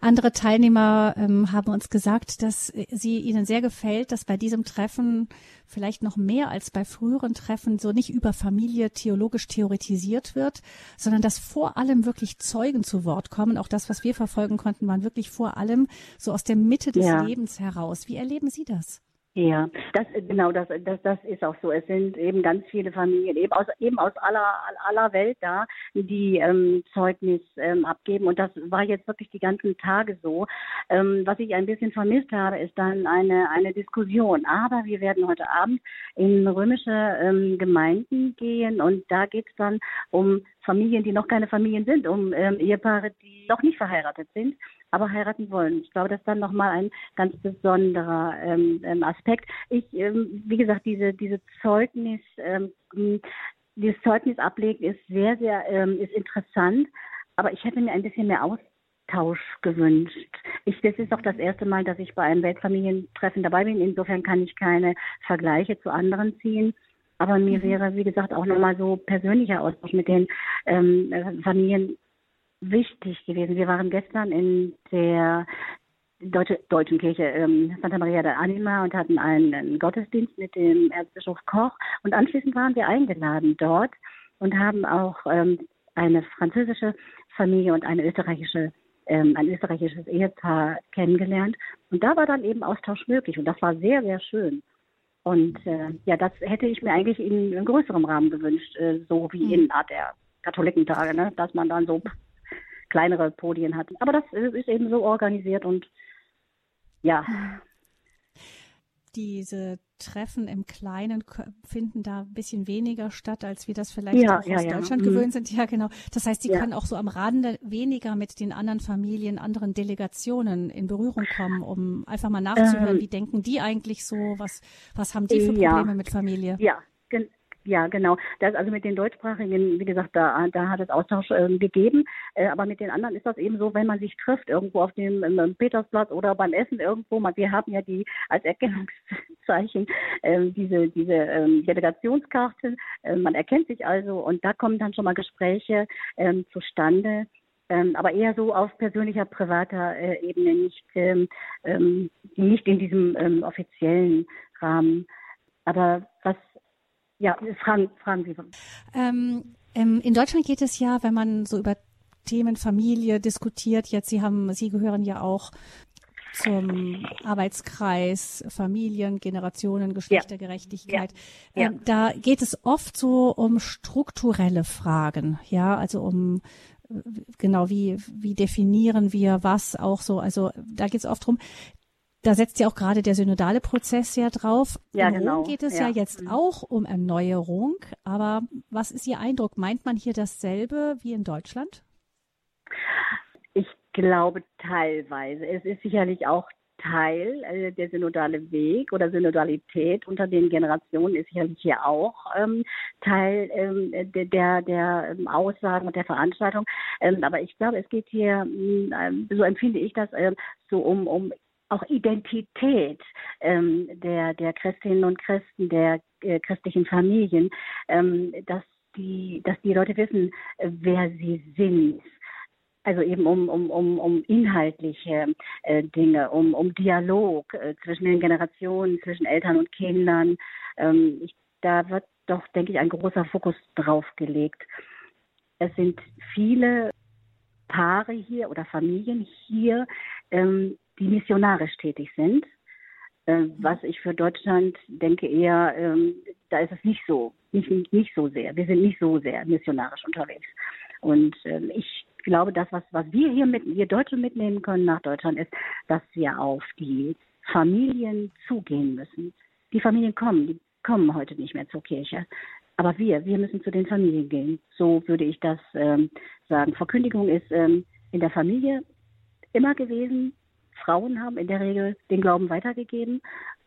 Andere Teilnehmer ähm, haben uns gesagt, dass sie ihnen sehr gefällt, dass bei diesem Treffen vielleicht noch mehr als bei früheren Treffen so nicht über Familie theologisch theoretisiert wird, sondern dass vor allem wirklich Zeugen zu Wort kommen. Auch das, was wir verfolgen konnten, waren wirklich vor allem so aus der Mitte des ja. Lebens heraus. Wie erleben Sie das? Ja, das genau das, das das ist auch so. Es sind eben ganz viele Familien eben aus eben aus aller aller Welt da, die ähm, Zeugnis ähm, abgeben und das war jetzt wirklich die ganzen Tage so. Ähm, was ich ein bisschen vermisst habe, ist dann eine eine Diskussion. Aber wir werden heute Abend in römische ähm, Gemeinden gehen und da geht es dann um Familien, die noch keine Familien sind, um ähm, Ehepaare, die noch nicht verheiratet sind aber heiraten wollen. Ich glaube, das ist dann nochmal ein ganz besonderer ähm, ähm, Aspekt. Ich, ähm, wie gesagt, diese, diese Zeugnis, ähm, dieses Zeugnis ablegen ist sehr, sehr, ähm, ist interessant, aber ich hätte mir ein bisschen mehr Austausch gewünscht. Ich, das ist auch das erste Mal, dass ich bei einem Weltfamilientreffen dabei bin. Insofern kann ich keine Vergleiche zu anderen ziehen. Aber mir mhm. wäre, wie gesagt, auch nochmal so persönlicher Austausch mit den ähm, Familien wichtig gewesen. Wir waren gestern in der Deutsche, Deutschen Kirche ähm, Santa Maria de Anima und hatten einen Gottesdienst mit dem Erzbischof Koch. Und anschließend waren wir eingeladen dort und haben auch ähm, eine französische Familie und eine österreichische ähm, ein österreichisches Ehepaar kennengelernt. Und da war dann eben Austausch möglich. Und das war sehr, sehr schön. Und äh, ja, das hätte ich mir eigentlich in, in größerem Rahmen gewünscht, äh, so wie mhm. in Art der Katholikentage, ne? dass man dann so kleinere Podien hatten. Aber das ist eben so organisiert und ja. Diese Treffen im Kleinen finden da ein bisschen weniger statt, als wir das vielleicht ja, auch ja, aus ja. Deutschland mhm. gewöhnt sind. Ja, genau. Das heißt, sie können auch so am Rande weniger mit den anderen Familien, anderen Delegationen in Berührung kommen, um einfach mal nachzuhören, ähm, wie denken die eigentlich so, was, was haben die für Probleme mit Familie? Ja, Ja, genau. Das also mit den deutschsprachigen, wie gesagt, da, da hat es Austausch äh, gegeben. Äh, aber mit den anderen ist das eben so, wenn man sich trifft irgendwo auf dem ähm, Petersplatz oder beim Essen irgendwo. Man, wir haben ja die als Erkennungszeichen äh, diese diese ähm, Delegationskarte. Äh, man erkennt sich also und da kommen dann schon mal Gespräche ähm, zustande. Ähm, aber eher so auf persönlicher, privater äh, Ebene, nicht, ähm, ähm, nicht in diesem ähm, offiziellen Rahmen. Aber was ja, fragen, fragen Sie. Ähm, ähm, in Deutschland geht es ja, wenn man so über Themen Familie diskutiert, jetzt Sie haben, Sie gehören ja auch zum Arbeitskreis Familien, Generationen, Geschlechtergerechtigkeit. Ja. Ähm, da geht es oft so um strukturelle Fragen, ja, also um genau wie wie definieren wir was auch so. Also da geht es oft drum. Da setzt ja auch gerade der synodale Prozess ja drauf. Ja, In genau. Rom geht es ja, ja jetzt mhm. auch um Erneuerung. Aber was ist Ihr Eindruck? Meint man hier dasselbe wie in Deutschland? Ich glaube teilweise. Es ist sicherlich auch Teil, äh, der synodale Weg oder Synodalität unter den Generationen ist sicherlich hier auch ähm, Teil ähm, der, der ähm, Aussagen und der Veranstaltung. Ähm, aber ich glaube, es geht hier, ähm, so empfinde ich das, ähm, so um, um auch Identität ähm, der, der Christinnen und Christen, der äh, christlichen Familien, ähm, dass die, dass die Leute wissen, äh, wer sie sind. Also eben um, um, um, um inhaltliche äh, Dinge, um, um Dialog äh, zwischen den Generationen, zwischen Eltern und Kindern. Ähm, ich, da wird doch, denke ich, ein großer Fokus drauf gelegt. Es sind viele Paare hier oder Familien hier, ähm, die missionarisch tätig sind. Äh, was ich für Deutschland denke eher, ähm, da ist es nicht so, nicht, nicht so sehr. Wir sind nicht so sehr missionarisch unterwegs. Und ähm, ich glaube, das, was, was wir hier mit, wir Deutsche mitnehmen können nach Deutschland, ist, dass wir auf die Familien zugehen müssen. Die Familien kommen, die kommen heute nicht mehr zur Kirche. Aber wir, wir müssen zu den Familien gehen. So würde ich das ähm, sagen. Verkündigung ist ähm, in der Familie immer gewesen. Frauen haben in der Regel den Glauben weitergegeben.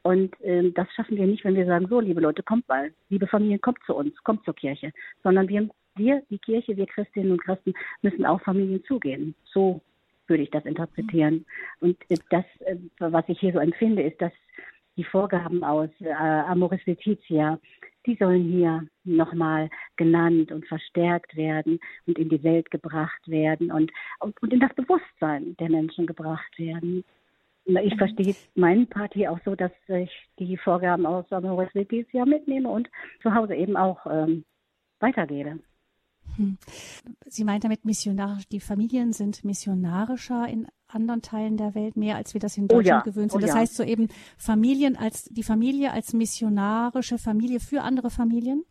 Und ähm, das schaffen wir nicht, wenn wir sagen, so, liebe Leute, kommt mal, liebe Familien, kommt zu uns, kommt zur Kirche. Sondern wir, wir, die Kirche, wir Christinnen und Christen, müssen auch Familien zugehen. So würde ich das interpretieren. Und äh, das, äh, was ich hier so empfinde, ist, dass die Vorgaben aus äh, Amoris Laetitia, die sollen hier nochmal genannt und verstärkt werden und in die Welt gebracht werden und, und, in das Bewusstsein der Menschen gebracht werden. Ich verstehe meinen Part hier auch so, dass ich die Vorgaben aus Amoris Laetitia mitnehme und zu Hause eben auch ähm, weitergebe. Hm. Sie meint damit missionarisch, die Familien sind missionarischer in anderen Teilen der Welt mehr, als wir das in Deutschland oh ja, gewöhnt sind. Oh das ja. heißt so eben Familien als, die Familie als missionarische Familie für andere Familien?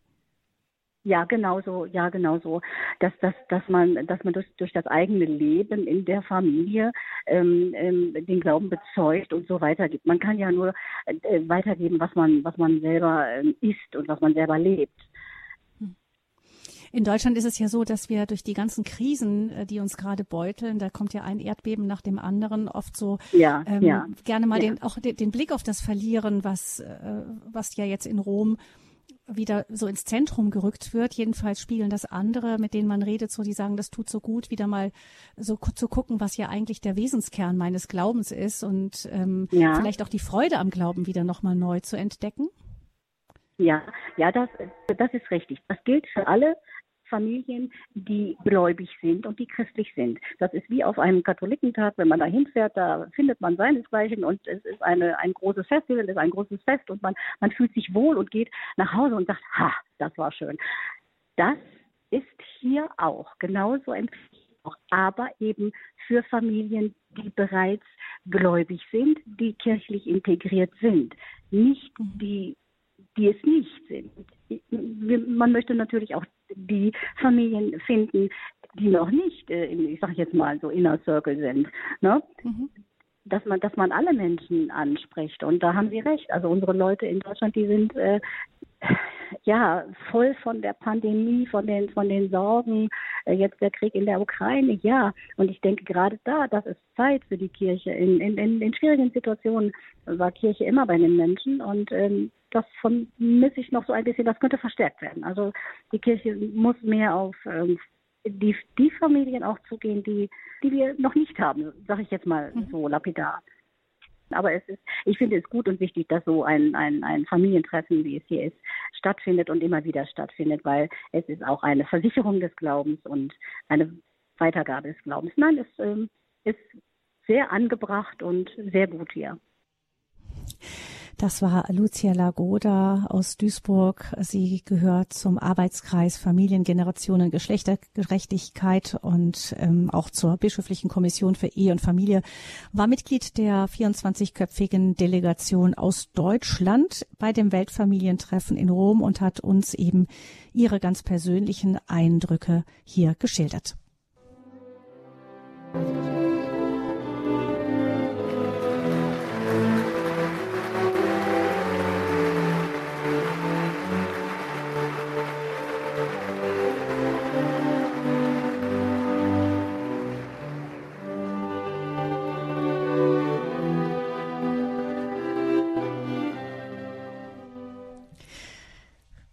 Ja, genau so, ja, genau so. Dass, dass, dass man, dass man durch, durch das eigene Leben in der Familie ähm, ähm, den Glauben bezeugt und so weitergibt. Man kann ja nur äh, weitergeben, was man, was man selber äh, ist und was man selber lebt. In Deutschland ist es ja so, dass wir durch die ganzen Krisen, äh, die uns gerade beuteln, da kommt ja ein Erdbeben nach dem anderen, oft so ja, ähm, ja, gerne mal ja. den, auch den, den, Blick auf das verlieren, was, äh, was ja jetzt in Rom wieder so ins Zentrum gerückt wird. Jedenfalls spiegeln das andere, mit denen man redet, so die sagen, das tut so gut, wieder mal so zu gucken, was ja eigentlich der Wesenskern meines Glaubens ist und ähm, ja. vielleicht auch die Freude am Glauben wieder nochmal neu zu entdecken. Ja, ja, das, das ist richtig. Das gilt für alle Familien, die gläubig sind und die christlich sind. Das ist wie auf einem Katholikentag, wenn man da hinfährt, da findet man seinesgleichen und es ist eine, ein großes Festival, es ist ein großes Fest und man, man fühlt sich wohl und geht nach Hause und sagt, ha, das war schön. Das ist hier auch genauso empfindlich, aber eben für Familien, die bereits gläubig sind, die kirchlich integriert sind, nicht die, die es nicht sind. Man möchte natürlich auch die Familien finden, die noch nicht, äh, ich sage jetzt mal so Inner Circle sind. Ne? Mhm. Dass man, dass man alle Menschen anspricht. Und da haben Sie recht. Also unsere Leute in Deutschland, die sind äh, ja, voll von der Pandemie, von den, von den Sorgen, äh, jetzt der Krieg in der Ukraine, ja. Und ich denke gerade da, das ist Zeit für die Kirche. In, in, in, schwierigen Situationen war Kirche immer bei den Menschen und ähm, das vermisse ich noch so ein bisschen, das könnte verstärkt werden. Also die Kirche muss mehr auf ähm, die, die Familien auch zugehen, die, die wir noch nicht haben, sage ich jetzt mal mhm. so lapidar. Aber es ist, ich finde es gut und wichtig, dass so ein, ein, ein Familientreffen, wie es hier ist, stattfindet und immer wieder stattfindet, weil es ist auch eine Versicherung des Glaubens und eine Weitergabe des Glaubens. Nein, es ähm, ist sehr angebracht und sehr gut hier. Das war Lucia Lagoda aus Duisburg. Sie gehört zum Arbeitskreis Familien, Generationen, Geschlechtergerechtigkeit und ähm, auch zur Bischöflichen Kommission für Ehe und Familie. War Mitglied der 24-köpfigen Delegation aus Deutschland bei dem Weltfamilientreffen in Rom und hat uns eben ihre ganz persönlichen Eindrücke hier geschildert. Musik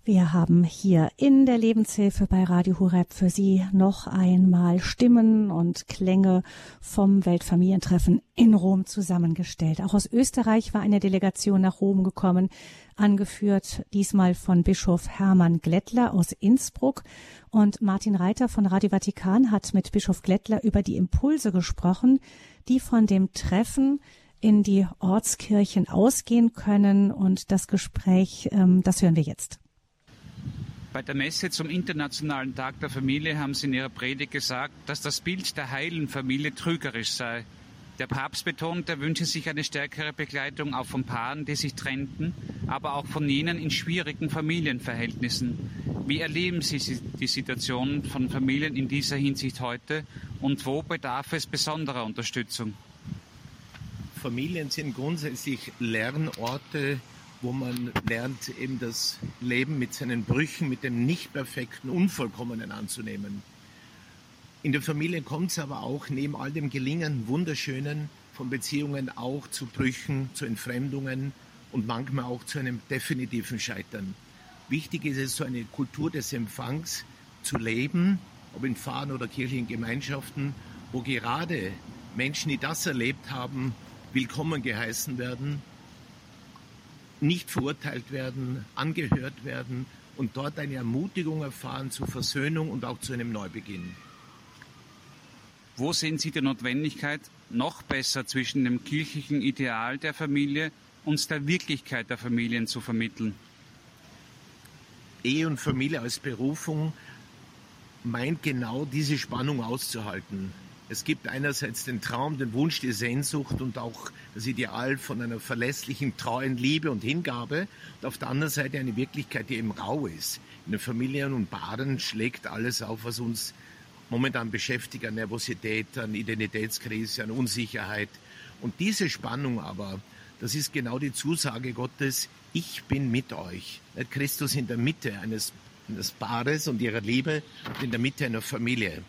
Wir haben hier in der Lebenshilfe bei Radio Horeb für Sie noch einmal Stimmen und Klänge vom Weltfamilientreffen in Rom zusammengestellt. Auch aus Österreich war eine Delegation nach Rom gekommen, angeführt diesmal von Bischof Hermann Glättler aus Innsbruck. Und Martin Reiter von Radio Vatikan hat mit Bischof Glättler über die Impulse gesprochen, die von dem Treffen in die Ortskirchen ausgehen können. Und das Gespräch, ähm, das hören wir jetzt. Bei der Messe zum Internationalen Tag der Familie haben Sie in Ihrer Predigt gesagt, dass das Bild der heilen Familie trügerisch sei. Der Papst betont, er wünsche sich eine stärkere Begleitung auch von Paaren, die sich trennten, aber auch von jenen in schwierigen Familienverhältnissen. Wie erleben Sie die Situation von Familien in dieser Hinsicht heute und wo bedarf es besonderer Unterstützung? Familien sind grundsätzlich Lernorte wo man lernt, eben das Leben mit seinen Brüchen, mit dem Nicht-Perfekten, Unvollkommenen anzunehmen. In der Familie kommt es aber auch neben all dem Gelingen, Wunderschönen von Beziehungen auch zu Brüchen, zu Entfremdungen und manchmal auch zu einem definitiven Scheitern. Wichtig ist es, so eine Kultur des Empfangs zu leben, ob in Pfarren oder kirchlichen Gemeinschaften, wo gerade Menschen, die das erlebt haben, willkommen geheißen werden nicht verurteilt werden, angehört werden und dort eine Ermutigung erfahren zur Versöhnung und auch zu einem Neubeginn. Wo sehen Sie die Notwendigkeit, noch besser zwischen dem kirchlichen Ideal der Familie und der Wirklichkeit der Familien zu vermitteln? Ehe und Familie als Berufung meint genau diese Spannung auszuhalten. Es gibt einerseits den Traum, den Wunsch, die Sehnsucht und auch das Ideal von einer verlässlichen, treuen Liebe und Hingabe. Und auf der anderen Seite eine Wirklichkeit, die eben rau ist. In den Familien und Paaren schlägt alles auf, was uns momentan beschäftigt, an Nervosität, an Identitätskrise, an Unsicherheit. Und diese Spannung aber, das ist genau die Zusage Gottes, ich bin mit euch. Christus in der Mitte eines, eines Paares und ihrer Liebe und in der Mitte einer Familie.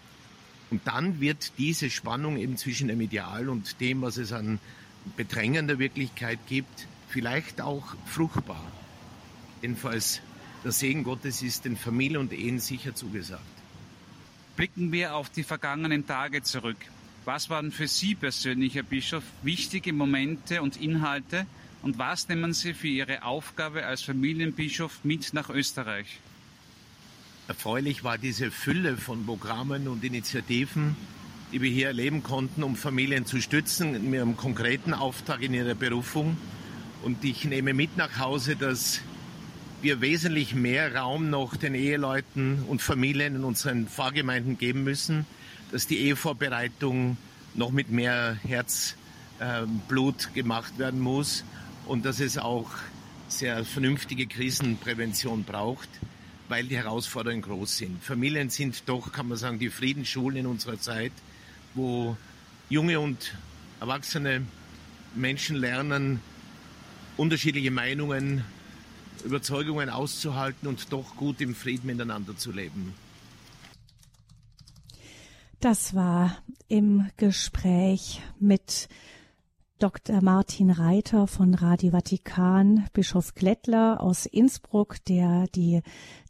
Und dann wird diese Spannung eben zwischen dem Ideal und dem, was es an bedrängender Wirklichkeit gibt, vielleicht auch fruchtbar. Jedenfalls, der Segen Gottes ist den Familien und Ehen sicher zugesagt. Blicken wir auf die vergangenen Tage zurück. Was waren für Sie persönlich, Herr Bischof, wichtige Momente und Inhalte und was nehmen Sie für Ihre Aufgabe als Familienbischof mit nach Österreich? Erfreulich war diese Fülle von Programmen und Initiativen, die wir hier erleben konnten, um Familien zu stützen, mit einem konkreten Auftrag in ihrer Berufung. Und ich nehme mit nach Hause, dass wir wesentlich mehr Raum noch den Eheleuten und Familien in unseren Pfarrgemeinden geben müssen, dass die Ehevorbereitung noch mit mehr Herzblut äh, gemacht werden muss und dass es auch sehr vernünftige Krisenprävention braucht weil die Herausforderungen groß sind. Familien sind doch, kann man sagen, die Friedensschulen in unserer Zeit, wo junge und erwachsene Menschen lernen, unterschiedliche Meinungen Überzeugungen auszuhalten und doch gut im Frieden miteinander zu leben. Das war im Gespräch mit Dr. Martin Reiter von Radio Vatikan, Bischof Glättler aus Innsbruck, der die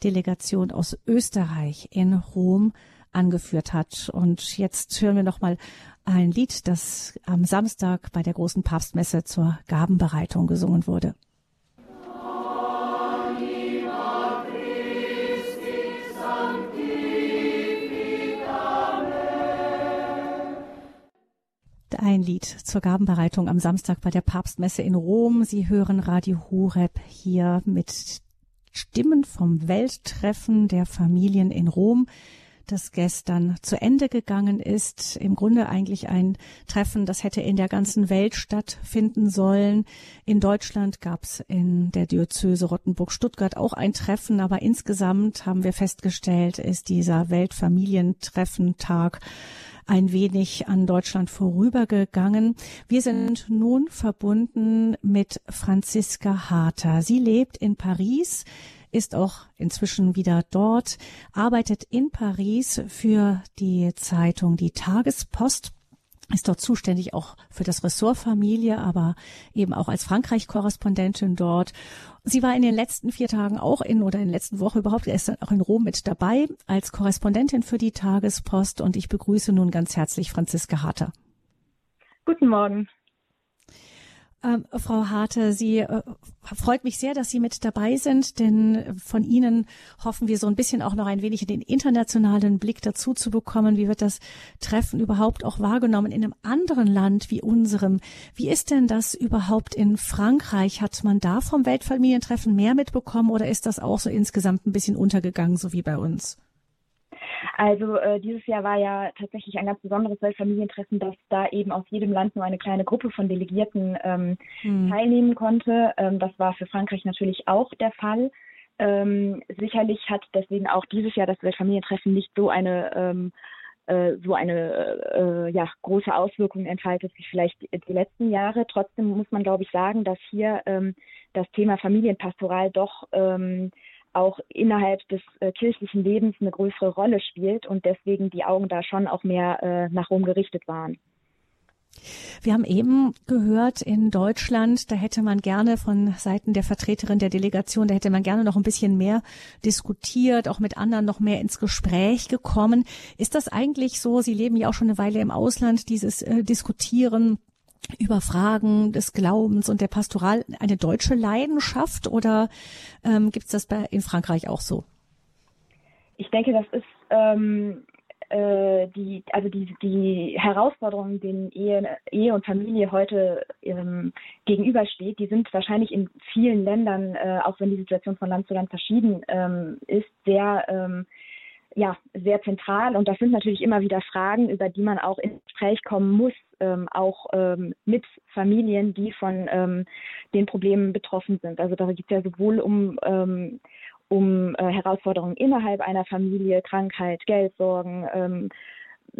Delegation aus Österreich in Rom angeführt hat. Und jetzt hören wir noch mal ein Lied, das am Samstag bei der großen Papstmesse zur Gabenbereitung gesungen wurde. Ein Lied zur Gabenbereitung am Samstag bei der Papstmesse in Rom. Sie hören Radio Horeb hier mit Stimmen vom Welttreffen der Familien in Rom, das gestern zu Ende gegangen ist. Im Grunde eigentlich ein Treffen, das hätte in der ganzen Welt stattfinden sollen. In Deutschland gab es in der Diözese Rottenburg-Stuttgart auch ein Treffen, aber insgesamt haben wir festgestellt, ist dieser Weltfamilientreffentag ein wenig an Deutschland vorübergegangen. Wir sind nun verbunden mit Franziska Harter. Sie lebt in Paris ist auch inzwischen wieder dort, arbeitet in Paris für die Zeitung Die Tagespost ist dort zuständig auch für das Ressort Familie, aber eben auch als Frankreich-Korrespondentin dort. Sie war in den letzten vier Tagen auch in oder in der letzten Woche überhaupt erst auch in Rom mit dabei als Korrespondentin für die Tagespost und ich begrüße nun ganz herzlich Franziska Harter. Guten Morgen. Ähm, Frau Harte, Sie äh, freut mich sehr, dass Sie mit dabei sind, denn von Ihnen hoffen wir so ein bisschen auch noch ein wenig den internationalen Blick dazu zu bekommen. Wie wird das Treffen überhaupt auch wahrgenommen in einem anderen Land wie unserem? Wie ist denn das überhaupt in Frankreich? Hat man da vom Weltfamilientreffen mehr mitbekommen oder ist das auch so insgesamt ein bisschen untergegangen, so wie bei uns? Also äh, dieses Jahr war ja tatsächlich ein ganz besonderes Weltfamilientreffen, dass da eben aus jedem Land nur eine kleine Gruppe von Delegierten ähm, hm. teilnehmen konnte. Ähm, das war für Frankreich natürlich auch der Fall. Ähm, sicherlich hat deswegen auch dieses Jahr das Weltfamilientreffen nicht so eine ähm, äh, so eine äh, ja, große Auswirkung entfaltet wie vielleicht die letzten Jahre. Trotzdem muss man, glaube ich, sagen, dass hier ähm, das Thema Familienpastoral doch ähm, auch innerhalb des äh, kirchlichen Lebens eine größere Rolle spielt und deswegen die Augen da schon auch mehr äh, nach Rom gerichtet waren. Wir haben eben gehört, in Deutschland, da hätte man gerne von Seiten der Vertreterin der Delegation, da hätte man gerne noch ein bisschen mehr diskutiert, auch mit anderen noch mehr ins Gespräch gekommen. Ist das eigentlich so? Sie leben ja auch schon eine Weile im Ausland, dieses äh, Diskutieren über Fragen des Glaubens und der Pastoral eine deutsche Leidenschaft oder ähm, gibt es das bei, in Frankreich auch so? Ich denke, das ist ähm, äh, die, also die, die Herausforderungen, denen Ehe, Ehe und Familie heute ähm, gegenübersteht, die sind wahrscheinlich in vielen Ländern, äh, auch wenn die Situation von Land zu Land verschieden ähm, ist, sehr ähm, ja, sehr zentral und das sind natürlich immer wieder Fragen, über die man auch ins Gespräch kommen muss, ähm, auch ähm, mit Familien, die von ähm, den Problemen betroffen sind. Also da geht es ja sowohl um, ähm, um äh, Herausforderungen innerhalb einer Familie, Krankheit, Geldsorgen, ähm,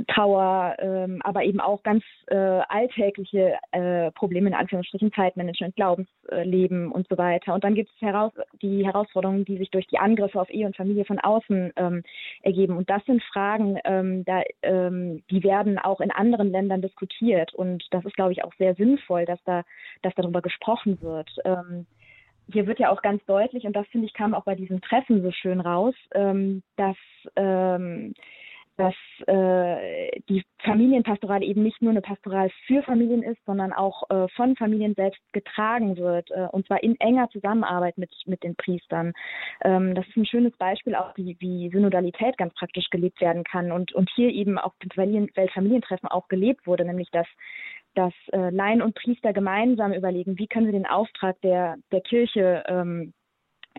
Trauer, ähm, aber eben auch ganz äh, alltägliche äh, Probleme in Anführungsstrichen, Zeitmanagement, Glaubensleben und so weiter. Und dann gibt es heraus die Herausforderungen, die sich durch die Angriffe auf Ehe und Familie von außen ähm, ergeben. Und das sind Fragen, ähm, da, ähm, die werden auch in anderen Ländern diskutiert. Und das ist, glaube ich, auch sehr sinnvoll, dass da, dass darüber gesprochen wird. Ähm, hier wird ja auch ganz deutlich, und das finde ich kam auch bei diesem Treffen so schön raus, ähm, dass ähm, dass äh, die Familienpastoral eben nicht nur eine Pastoral für Familien ist, sondern auch äh, von Familien selbst getragen wird, äh, und zwar in enger Zusammenarbeit mit, mit den Priestern. Ähm, das ist ein schönes Beispiel auch, wie, wie Synodalität ganz praktisch gelebt werden kann und, und hier eben auf dem Weltfamilientreffen auch gelebt wurde, nämlich dass dass äh, Laien und Priester gemeinsam überlegen, wie können wir den Auftrag der, der Kirche ähm,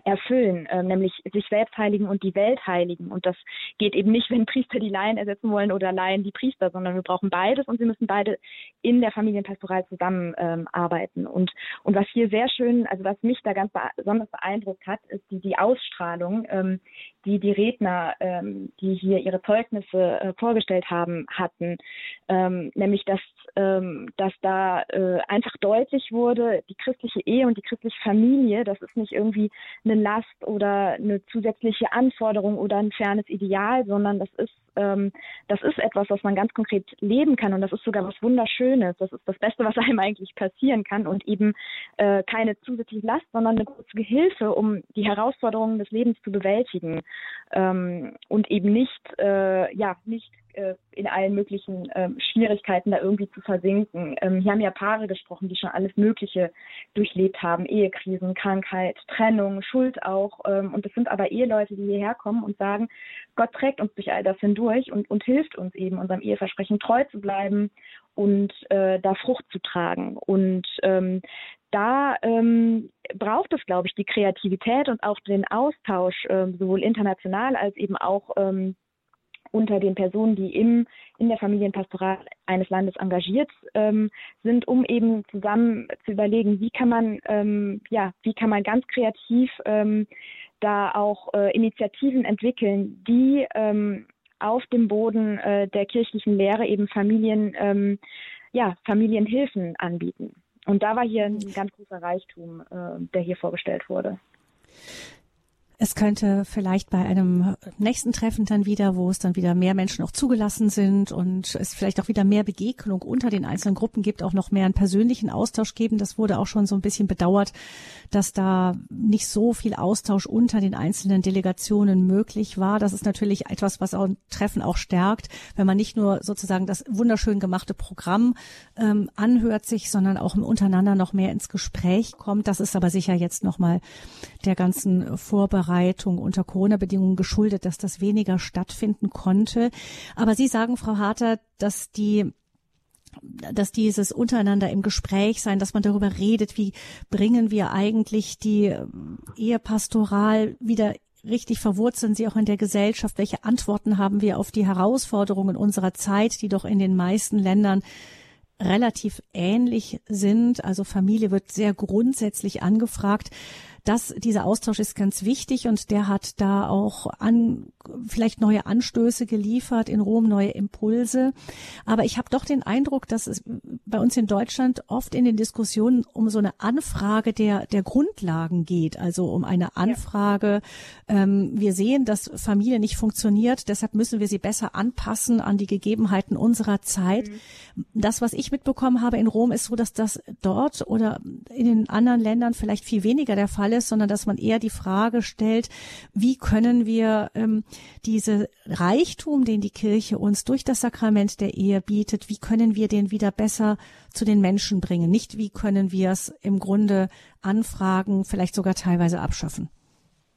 erfüllen, äh, nämlich sich selbst heiligen und die Welt heiligen. Und das geht eben nicht, wenn Priester die Laien ersetzen wollen oder Laien die Priester, sondern wir brauchen beides und sie müssen beide in der Familienpastoral zusammenarbeiten. Ähm, und, und was hier sehr schön, also was mich da ganz besonders beeindruckt hat, ist die, die Ausstrahlung, ähm, die die Redner, ähm, die hier ihre Zeugnisse äh, vorgestellt haben, hatten, ähm, nämlich dass, ähm, dass da äh, einfach deutlich wurde, die christliche Ehe und die christliche Familie, das ist nicht irgendwie eine Last oder eine zusätzliche Anforderung oder ein fernes Ideal, sondern das ist ähm, das ist etwas, was man ganz konkret leben kann. Und das ist sogar was Wunderschönes. Das ist das Beste, was einem eigentlich passieren kann. Und eben äh, keine zusätzliche Last, sondern eine große Hilfe, um die Herausforderungen des Lebens zu bewältigen. Ähm, und eben nicht äh, ja nicht äh, in allen möglichen ähm, Schwierigkeiten da irgendwie zu versinken. Ähm, hier haben ja Paare gesprochen, die schon alles Mögliche durchlebt haben. Ehekrisen, Krankheit, Trennung, Schuld auch. Ähm, und das sind aber Eheleute, die hierher kommen und sagen, Gott trägt uns durch all das hindurch und, und hilft uns eben, unserem Eheversprechen treu zu bleiben und äh, da Frucht zu tragen. Und ähm, da ähm, braucht es, glaube ich, die Kreativität und auch den Austausch, äh, sowohl international als eben auch ähm, unter den Personen, die im, in der Familienpastoral eines Landes engagiert ähm, sind, um eben zusammen zu überlegen, wie kann man, ähm, ja, wie kann man ganz kreativ ähm, da auch äh, Initiativen entwickeln, die ähm, auf dem Boden äh, der kirchlichen Lehre eben Familien, ähm, ja, Familienhilfen anbieten. Und da war hier ein ganz großer Reichtum, äh, der hier vorgestellt wurde. Es könnte vielleicht bei einem nächsten Treffen dann wieder, wo es dann wieder mehr Menschen auch zugelassen sind und es vielleicht auch wieder mehr Begegnung unter den einzelnen Gruppen gibt, auch noch mehr einen persönlichen Austausch geben. Das wurde auch schon so ein bisschen bedauert, dass da nicht so viel Austausch unter den einzelnen Delegationen möglich war. Das ist natürlich etwas, was auch ein Treffen auch stärkt, wenn man nicht nur sozusagen das wunderschön gemachte Programm ähm, anhört sich, sondern auch untereinander noch mehr ins Gespräch kommt. Das ist aber sicher jetzt nochmal der ganzen Vorbereitung Vorbereitung unter Corona-Bedingungen geschuldet, dass das weniger stattfinden konnte. Aber Sie sagen, Frau Harter, dass die dass dieses untereinander im Gespräch sein, dass man darüber redet, wie bringen wir eigentlich die Ehepastoral wieder richtig verwurzeln sie auch in der Gesellschaft? Welche Antworten haben wir auf die Herausforderungen unserer Zeit, die doch in den meisten Ländern relativ ähnlich sind? Also Familie wird sehr grundsätzlich angefragt das, dieser Austausch ist ganz wichtig und der hat da auch an, vielleicht neue Anstöße geliefert, in Rom neue Impulse. Aber ich habe doch den Eindruck, dass es bei uns in Deutschland oft in den Diskussionen um so eine Anfrage der, der Grundlagen geht, also um eine Anfrage. Ja. Ähm, wir sehen, dass Familie nicht funktioniert, deshalb müssen wir sie besser anpassen an die Gegebenheiten unserer Zeit. Mhm. Das, was ich mitbekommen habe in Rom, ist so, dass das dort oder in den anderen Ländern vielleicht viel weniger der Fall ist, sondern dass man eher die Frage stellt, wie können wir ähm, diese Reichtum, den die Kirche uns durch das Sakrament der Ehe bietet, wie können wir den wieder besser zu den Menschen bringen? Nicht wie können wir es im Grunde anfragen, vielleicht sogar teilweise abschaffen?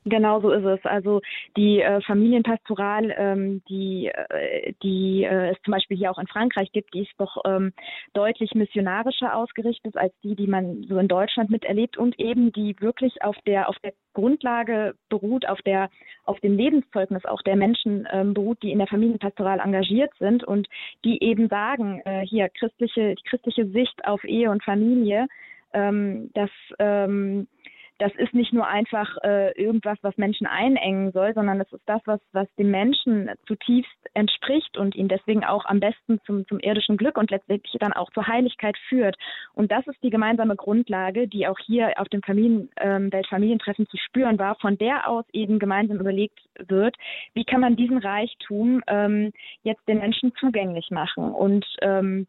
Genau so ist es. Also die äh, Familienpastoral, ähm, die, äh, die äh, es zum Beispiel hier auch in Frankreich gibt, die ist doch ähm, deutlich missionarischer ausgerichtet als die, die man so in Deutschland miterlebt und eben die wirklich auf der auf der Grundlage beruht, auf der auf dem Lebenszeugnis auch der Menschen ähm, beruht, die in der Familienpastoral engagiert sind und die eben sagen, äh, hier christliche die christliche Sicht auf Ehe und Familie, ähm, dass ähm, das ist nicht nur einfach äh, irgendwas, was Menschen einengen soll, sondern es ist das, was, was dem Menschen zutiefst entspricht und ihn deswegen auch am besten zum, zum irdischen Glück und letztendlich dann auch zur Heiligkeit führt. Und das ist die gemeinsame Grundlage, die auch hier auf dem Familien, ähm, Weltfamilientreffen zu spüren war, von der aus eben gemeinsam überlegt wird, wie kann man diesen Reichtum ähm, jetzt den Menschen zugänglich machen. Und, ähm,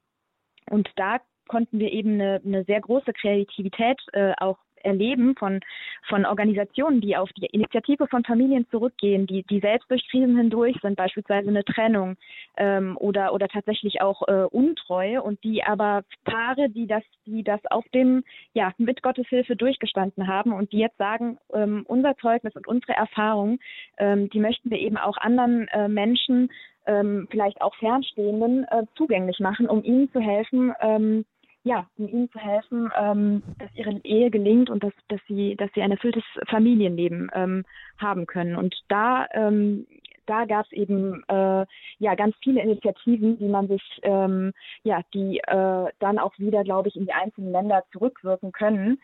und da konnten wir eben eine, eine sehr große Kreativität äh, auch erleben von, von Organisationen, die auf die Initiative von Familien zurückgehen, die, die selbst durch Krisen hindurch sind, beispielsweise eine Trennung ähm, oder, oder tatsächlich auch äh, Untreue und die aber Paare, die das, die das auf dem, ja, mit Gottes Hilfe durchgestanden haben und die jetzt sagen, ähm, unser Zeugnis und unsere Erfahrung, ähm, die möchten wir eben auch anderen äh, Menschen, ähm, vielleicht auch Fernstehenden, äh, zugänglich machen, um ihnen zu helfen, ähm, ja, um ihnen zu helfen, ähm, dass ihre Ehe gelingt und dass, dass sie, dass sie ein erfülltes Familienleben ähm, haben können. Und da, ähm, da gab es eben äh, ja ganz viele Initiativen, die man sich, ähm, ja, die äh, dann auch wieder, glaube ich, in die einzelnen Länder zurückwirken können.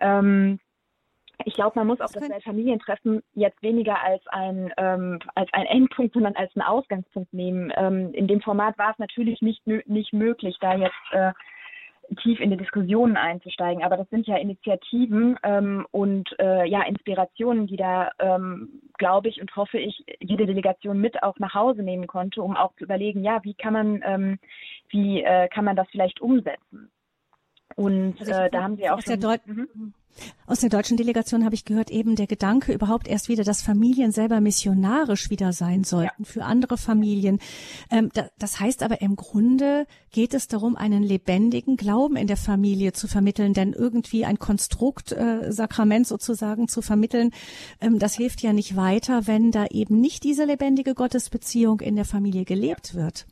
Ähm, ich glaube, man muss auch das Familientreffen jetzt weniger als ein ähm, als ein Endpunkt, sondern als einen Ausgangspunkt nehmen. Ähm, in dem Format war es natürlich nicht nicht möglich, da jetzt äh, tief in die Diskussionen einzusteigen. Aber das sind ja Initiativen ähm, und äh, ja Inspirationen, die da, ähm, glaube ich und hoffe ich, jede Delegation mit auch nach Hause nehmen konnte, um auch zu überlegen, ja, wie kann man, ähm, wie äh, kann man das vielleicht umsetzen? Und also äh, da haben Sie auch schon. Mhm. Aus der deutschen Delegation habe ich gehört, eben der Gedanke überhaupt erst wieder, dass Familien selber missionarisch wieder sein sollten ja. für andere Familien. Ähm, da, das heißt aber im Grunde geht es darum, einen lebendigen Glauben in der Familie zu vermitteln, denn irgendwie ein Konstrukt, äh, Sakrament sozusagen zu vermitteln, ähm, das hilft ja nicht weiter, wenn da eben nicht diese lebendige Gottesbeziehung in der Familie gelebt wird.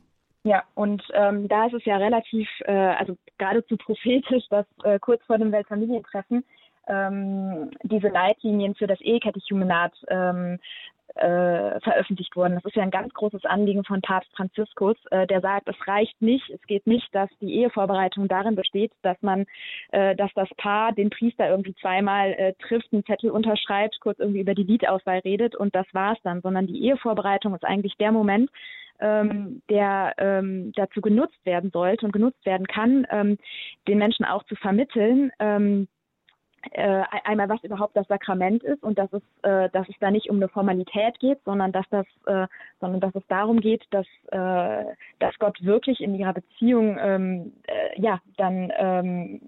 Ja, und ähm, da ist es ja relativ, äh, also geradezu prophetisch, dass äh, kurz vor dem Weltfamilientreffen ähm, diese Leitlinien für das Ehekatechumenat ähm, äh, veröffentlicht wurden. Das ist ja ein ganz großes Anliegen von Papst Franziskus, äh, der sagt, es reicht nicht, es geht nicht, dass die Ehevorbereitung darin besteht, dass man, äh, dass das Paar den Priester irgendwie zweimal äh, trifft, einen Zettel unterschreibt, kurz irgendwie über die Liedauswahl redet und das war's dann, sondern die Ehevorbereitung ist eigentlich der Moment, ähm, der ähm, dazu genutzt werden sollte und genutzt werden kann, ähm, den Menschen auch zu vermitteln, ähm, äh, einmal was überhaupt das Sakrament ist und dass es, äh, dass es da nicht um eine Formalität geht, sondern dass das, äh, sondern dass es darum geht, dass, äh, dass Gott wirklich in ihrer Beziehung ähm, äh, ja dann ähm,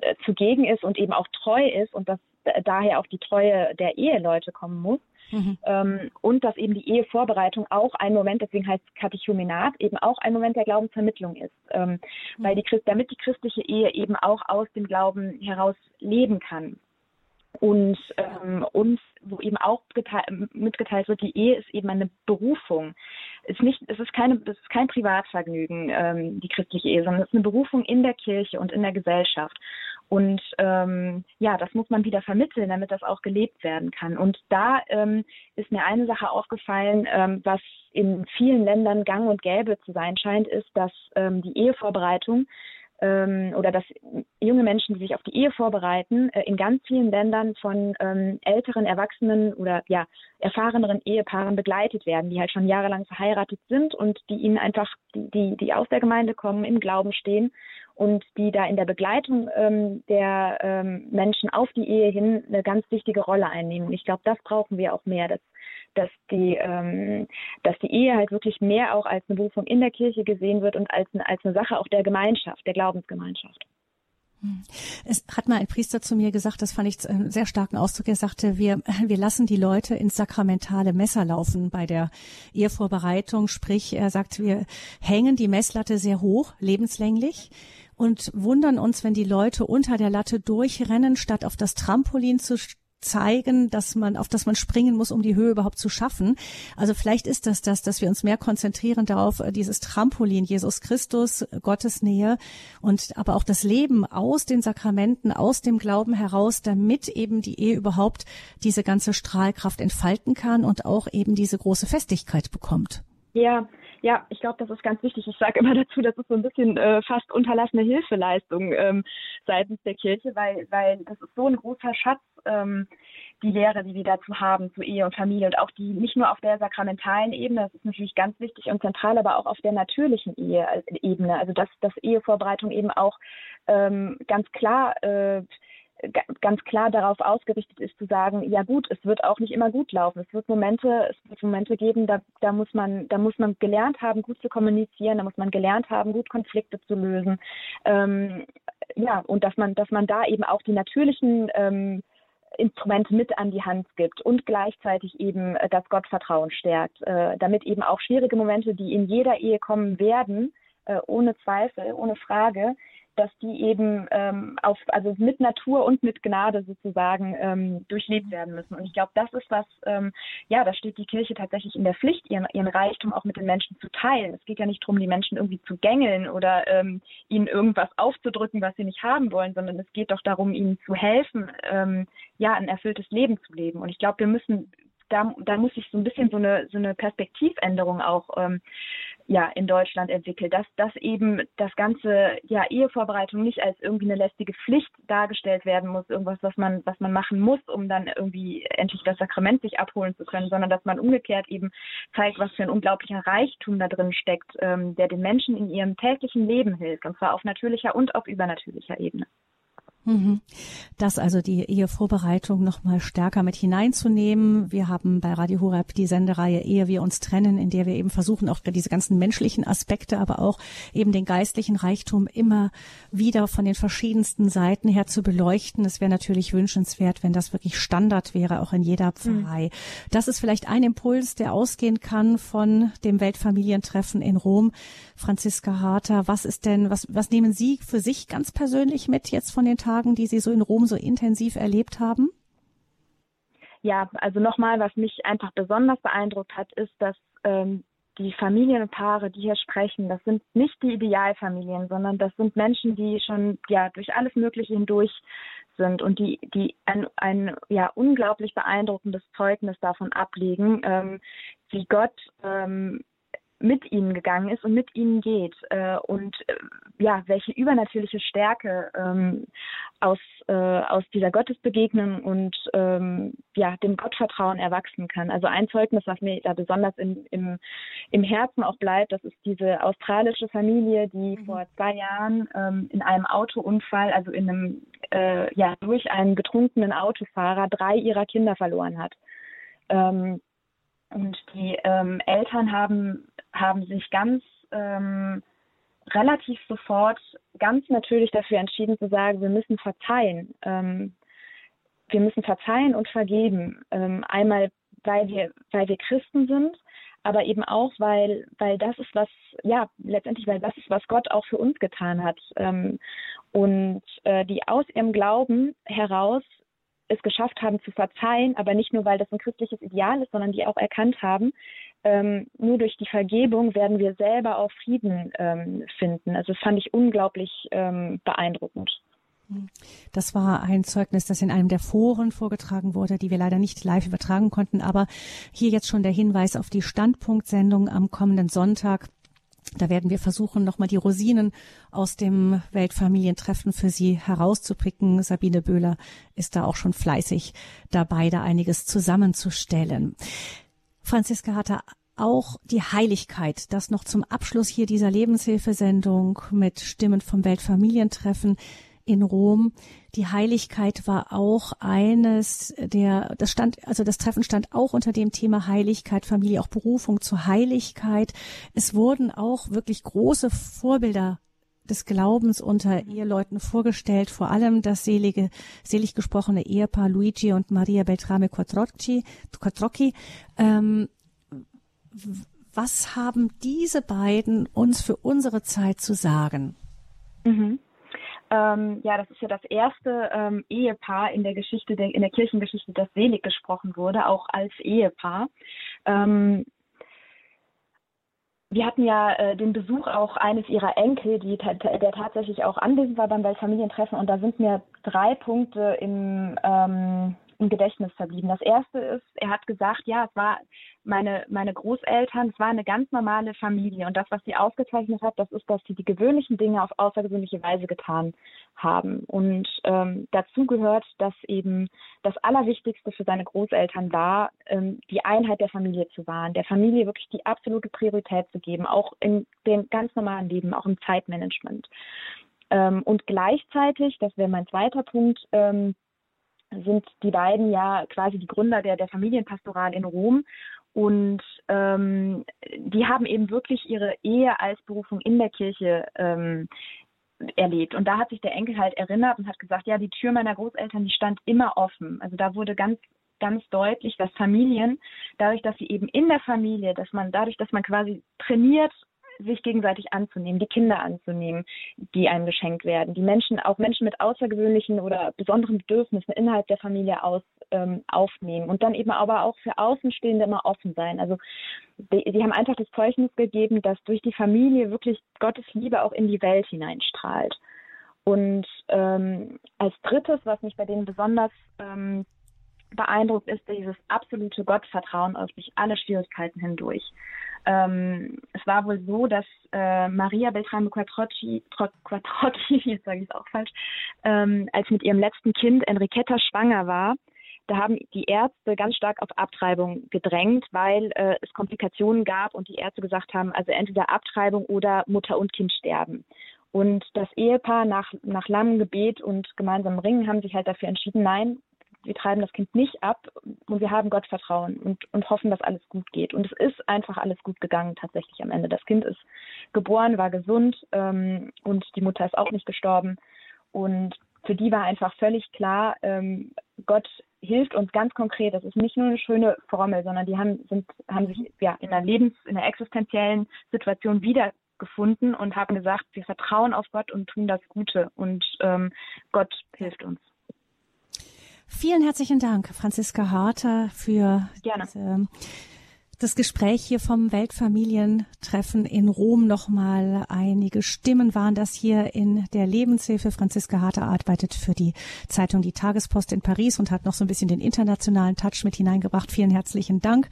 äh, zugegen ist und eben auch treu ist und dass daher auch die Treue der Eheleute kommen muss. Mhm. Ähm, und dass eben die Ehevorbereitung auch ein Moment, deswegen heißt Katechumenat, eben auch ein Moment der Glaubensvermittlung ist. Ähm, mhm. Weil die Christ, damit die christliche Ehe eben auch aus dem Glauben heraus leben kann. Und ähm, uns, wo eben auch mitgeteilt wird, die Ehe ist eben eine Berufung. Ist nicht, es ist keine, es ist kein Privatvergnügen, ähm, die christliche Ehe, sondern es ist eine Berufung in der Kirche und in der Gesellschaft. Und ähm, ja, das muss man wieder vermitteln, damit das auch gelebt werden kann. Und da ähm, ist mir eine Sache aufgefallen, ähm, was in vielen Ländern gang und gäbe zu sein scheint, ist, dass ähm, die Ehevorbereitung ähm, oder dass junge Menschen, die sich auf die Ehe vorbereiten, äh, in ganz vielen Ländern von ähm, älteren, erwachsenen oder ja erfahreneren Ehepaaren begleitet werden, die halt schon jahrelang verheiratet sind und die ihnen einfach, die, die, die aus der Gemeinde kommen, im Glauben stehen und die da in der Begleitung ähm, der ähm, Menschen auf die Ehe hin eine ganz wichtige Rolle einnehmen. Ich glaube, das brauchen wir auch mehr, dass, dass, die, ähm, dass die Ehe halt wirklich mehr auch als eine Berufung in der Kirche gesehen wird und als, eine, als eine Sache auch der Gemeinschaft, der Glaubensgemeinschaft. Es hat mal ein Priester zu mir gesagt, das fand ich einen sehr starken Ausdruck. Er sagte, wir, wir lassen die Leute ins sakramentale Messer laufen bei der Ehevorbereitung. Sprich, er sagt, wir hängen die Messlatte sehr hoch, lebenslänglich und wundern uns, wenn die Leute unter der Latte durchrennen, statt auf das Trampolin zu zeigen, dass man, auf das man springen muss, um die Höhe überhaupt zu schaffen. Also vielleicht ist das das, dass wir uns mehr konzentrieren darauf, äh, dieses Trampolin, Jesus Christus, Gottes Nähe und aber auch das Leben aus den Sakramenten, aus dem Glauben heraus, damit eben die Ehe überhaupt diese ganze Strahlkraft entfalten kann und auch eben diese große Festigkeit bekommt. Ja, ja, ich glaube, das ist ganz wichtig. Ich sage immer dazu, das ist so ein bisschen äh, fast unterlassene Hilfeleistung ähm, seitens der Kirche, weil, weil das ist so ein großer Schatz, ähm, die Lehre, die wir dazu haben, zu Ehe und Familie und auch die nicht nur auf der sakramentalen Ebene, das ist natürlich ganz wichtig und zentral, aber auch auf der natürlichen Ehe, äh, Ebene. Also dass, dass Ehevorbereitung eben auch ähm, ganz klar äh, ganz klar darauf ausgerichtet ist zu sagen, ja gut, es wird auch nicht immer gut laufen. Es wird Momente, es wird Momente geben, da, da muss man, da muss man gelernt haben, gut zu kommunizieren, da muss man gelernt haben, gut Konflikte zu lösen. Ähm, ja, und dass man, dass man da eben auch die natürlichen ähm, Instrumente mit an die Hand gibt und gleichzeitig eben äh, das Gottvertrauen stärkt, äh, damit eben auch schwierige Momente, die in jeder Ehe kommen werden, äh, ohne Zweifel, ohne Frage, dass die eben ähm, auf, also mit Natur und mit Gnade sozusagen ähm, durchlebt werden müssen. Und ich glaube, das ist was, ähm, ja, da steht die Kirche tatsächlich in der Pflicht, ihren, ihren Reichtum auch mit den Menschen zu teilen. Es geht ja nicht darum, die Menschen irgendwie zu gängeln oder ähm, ihnen irgendwas aufzudrücken, was sie nicht haben wollen, sondern es geht doch darum, ihnen zu helfen, ähm, ja, ein erfülltes Leben zu leben. Und ich glaube, wir müssen da, da muss sich so ein bisschen so eine, so eine Perspektivänderung auch ähm, ja, in Deutschland entwickelt, dass, dass eben das ganze ja, Ehevorbereitung nicht als irgendwie eine lästige Pflicht dargestellt werden muss, irgendwas, was man, was man machen muss, um dann irgendwie endlich das Sakrament sich abholen zu können, sondern dass man umgekehrt eben zeigt, was für ein unglaublicher Reichtum da drin steckt, ähm, der den Menschen in ihrem täglichen Leben hilft, und zwar auf natürlicher und auf übernatürlicher Ebene. Mhm. Das also die Ehevorbereitung noch mal stärker mit hineinzunehmen. Wir haben bei Radio Horeb die Sendereihe Ehe wir uns trennen, in der wir eben versuchen, auch diese ganzen menschlichen Aspekte, aber auch eben den geistlichen Reichtum immer wieder von den verschiedensten Seiten her zu beleuchten. Es wäre natürlich wünschenswert, wenn das wirklich Standard wäre, auch in jeder Pfarrei. Mhm. Das ist vielleicht ein Impuls, der ausgehen kann von dem Weltfamilientreffen in Rom. Franziska Harter, was ist denn, was, was nehmen Sie für sich ganz persönlich mit jetzt von den Tagen? Tagen, die Sie so in Rom so intensiv erlebt haben? Ja, also nochmal, was mich einfach besonders beeindruckt hat, ist, dass ähm, die Familien und Paare, die hier sprechen, das sind nicht die Idealfamilien, sondern das sind Menschen, die schon ja durch alles Mögliche hindurch sind und die, die ein, ein ja unglaublich beeindruckendes Zeugnis davon ablegen, ähm, wie Gott ähm, mit ihnen gegangen ist und mit ihnen geht äh, und äh, ja, welche übernatürliche Stärke ähm, aus, äh, aus dieser Gottesbegegnung und ähm, ja, dem Gottvertrauen erwachsen kann. Also ein Zeugnis, was mir da besonders in, im, im Herzen auch bleibt, das ist diese australische Familie, die mhm. vor zwei Jahren ähm, in einem Autounfall, also in einem, äh, ja, durch einen betrunkenen Autofahrer drei ihrer Kinder verloren hat. Ähm, und die ähm, Eltern haben, haben sich ganz ähm, relativ sofort ganz natürlich dafür entschieden zu sagen, wir müssen verzeihen. Ähm, wir müssen verzeihen und vergeben. Ähm, einmal, weil wir, weil wir Christen sind, aber eben auch, weil, weil das ist was, ja, letztendlich, weil das ist, was Gott auch für uns getan hat. Ähm, und äh, die aus ihrem Glauben heraus es geschafft haben zu verzeihen, aber nicht nur, weil das ein christliches Ideal ist, sondern die auch erkannt haben, ähm, nur durch die Vergebung werden wir selber auch Frieden ähm, finden. Also das fand ich unglaublich ähm, beeindruckend. Das war ein Zeugnis, das in einem der Foren vorgetragen wurde, die wir leider nicht live übertragen konnten. Aber hier jetzt schon der Hinweis auf die Standpunktsendung am kommenden Sonntag. Da werden wir versuchen, nochmal die Rosinen aus dem Weltfamilientreffen für Sie herauszupicken. Sabine Böhler ist da auch schon fleißig dabei, da einiges zusammenzustellen. Franziska hatte auch die Heiligkeit, das noch zum Abschluss hier dieser Lebenshilfesendung mit Stimmen vom Weltfamilientreffen in Rom. Die Heiligkeit war auch eines der, das stand, also das Treffen stand auch unter dem Thema Heiligkeit, Familie, auch Berufung zur Heiligkeit. Es wurden auch wirklich große Vorbilder des Glaubens unter Eheleuten vorgestellt, vor allem das selige, selig gesprochene Ehepaar Luigi und Maria Beltrame Quattrocchi, Quattrocchi. Ähm, was haben diese beiden uns für unsere Zeit zu sagen? Mhm. Ähm, ja, das ist ja das erste ähm, Ehepaar in der Geschichte, der, in der Kirchengeschichte, das selig gesprochen wurde, auch als Ehepaar. Ähm, wir hatten ja äh, den Besuch auch eines ihrer Enkel, die, der tatsächlich auch anwesend war beim Weltfamilientreffen. Und da sind mir drei Punkte im, ähm, im Gedächtnis verblieben. Das erste ist, er hat gesagt, ja, es war meine, meine Großeltern, es war eine ganz normale Familie. Und das, was sie ausgezeichnet hat, das ist, dass sie die gewöhnlichen Dinge auf außergewöhnliche Weise getan haben. Und ähm, dazu gehört, dass eben das Allerwichtigste für seine Großeltern war, ähm, die Einheit der Familie zu wahren, der Familie wirklich die absolute Priorität zu geben, auch in dem ganz normalen Leben, auch im Zeitmanagement. Ähm, und gleichzeitig, das wäre mein zweiter Punkt, ähm, sind die beiden ja quasi die Gründer der, der Familienpastoral in Rom. Und ähm, die haben eben wirklich ihre Ehe als Berufung in der Kirche ähm, erlebt. Und da hat sich der Enkel halt erinnert und hat gesagt, ja, die Tür meiner Großeltern, die stand immer offen. Also da wurde ganz ganz deutlich, dass Familien, dadurch, dass sie eben in der Familie, dass man dadurch, dass man quasi trainiert sich gegenseitig anzunehmen, die Kinder anzunehmen, die einem geschenkt werden, die Menschen, auch Menschen mit außergewöhnlichen oder besonderen Bedürfnissen innerhalb der Familie aus, ähm, aufnehmen und dann eben aber auch für Außenstehende immer offen sein. Also die haben einfach das Zeugnis gegeben, dass durch die Familie wirklich Gottes Liebe auch in die Welt hineinstrahlt. Und ähm, als drittes, was mich bei denen besonders ähm, beeindruckt, ist dieses absolute Gottvertrauen auf durch alle Schwierigkeiten hindurch. Ähm, es war wohl so, dass äh, Maria Beltrame Quattrocchi, Quattrocchi jetzt sage ich es auch falsch, ähm, als mit ihrem letzten Kind Enriqueta schwanger war, da haben die Ärzte ganz stark auf Abtreibung gedrängt, weil äh, es Komplikationen gab und die Ärzte gesagt haben, also entweder Abtreibung oder Mutter und Kind sterben. Und das Ehepaar nach, nach langem Gebet und gemeinsamem Ringen haben sich halt dafür entschieden, nein, wir treiben das Kind nicht ab und wir haben Gott Vertrauen und, und hoffen, dass alles gut geht. Und es ist einfach alles gut gegangen tatsächlich am Ende. Das Kind ist geboren, war gesund ähm, und die Mutter ist auch nicht gestorben. Und für die war einfach völlig klar, ähm, Gott hilft uns ganz konkret. Das ist nicht nur eine schöne Formel, sondern die haben, sind, haben sich ja in einer Lebens-, in einer existenziellen Situation wiedergefunden und haben gesagt, wir vertrauen auf Gott und tun das Gute und ähm, Gott hilft uns. Vielen herzlichen Dank, Franziska Harter, für. Diese, das Gespräch hier vom Weltfamilientreffen in Rom nochmal. Einige Stimmen waren das hier in der Lebenshilfe. Franziska Harter arbeitet für die Zeitung Die Tagespost in Paris und hat noch so ein bisschen den internationalen Touch mit hineingebracht. Vielen herzlichen Dank.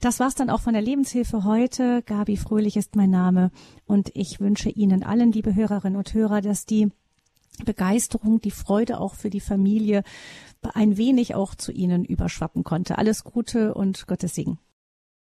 Das war's dann auch von der Lebenshilfe heute. Gabi Fröhlich ist mein Name und ich wünsche Ihnen allen, liebe Hörerinnen und Hörer, dass die Begeisterung, die Freude auch für die Familie ein wenig auch zu Ihnen überschwappen konnte. Alles Gute und Gottes Segen.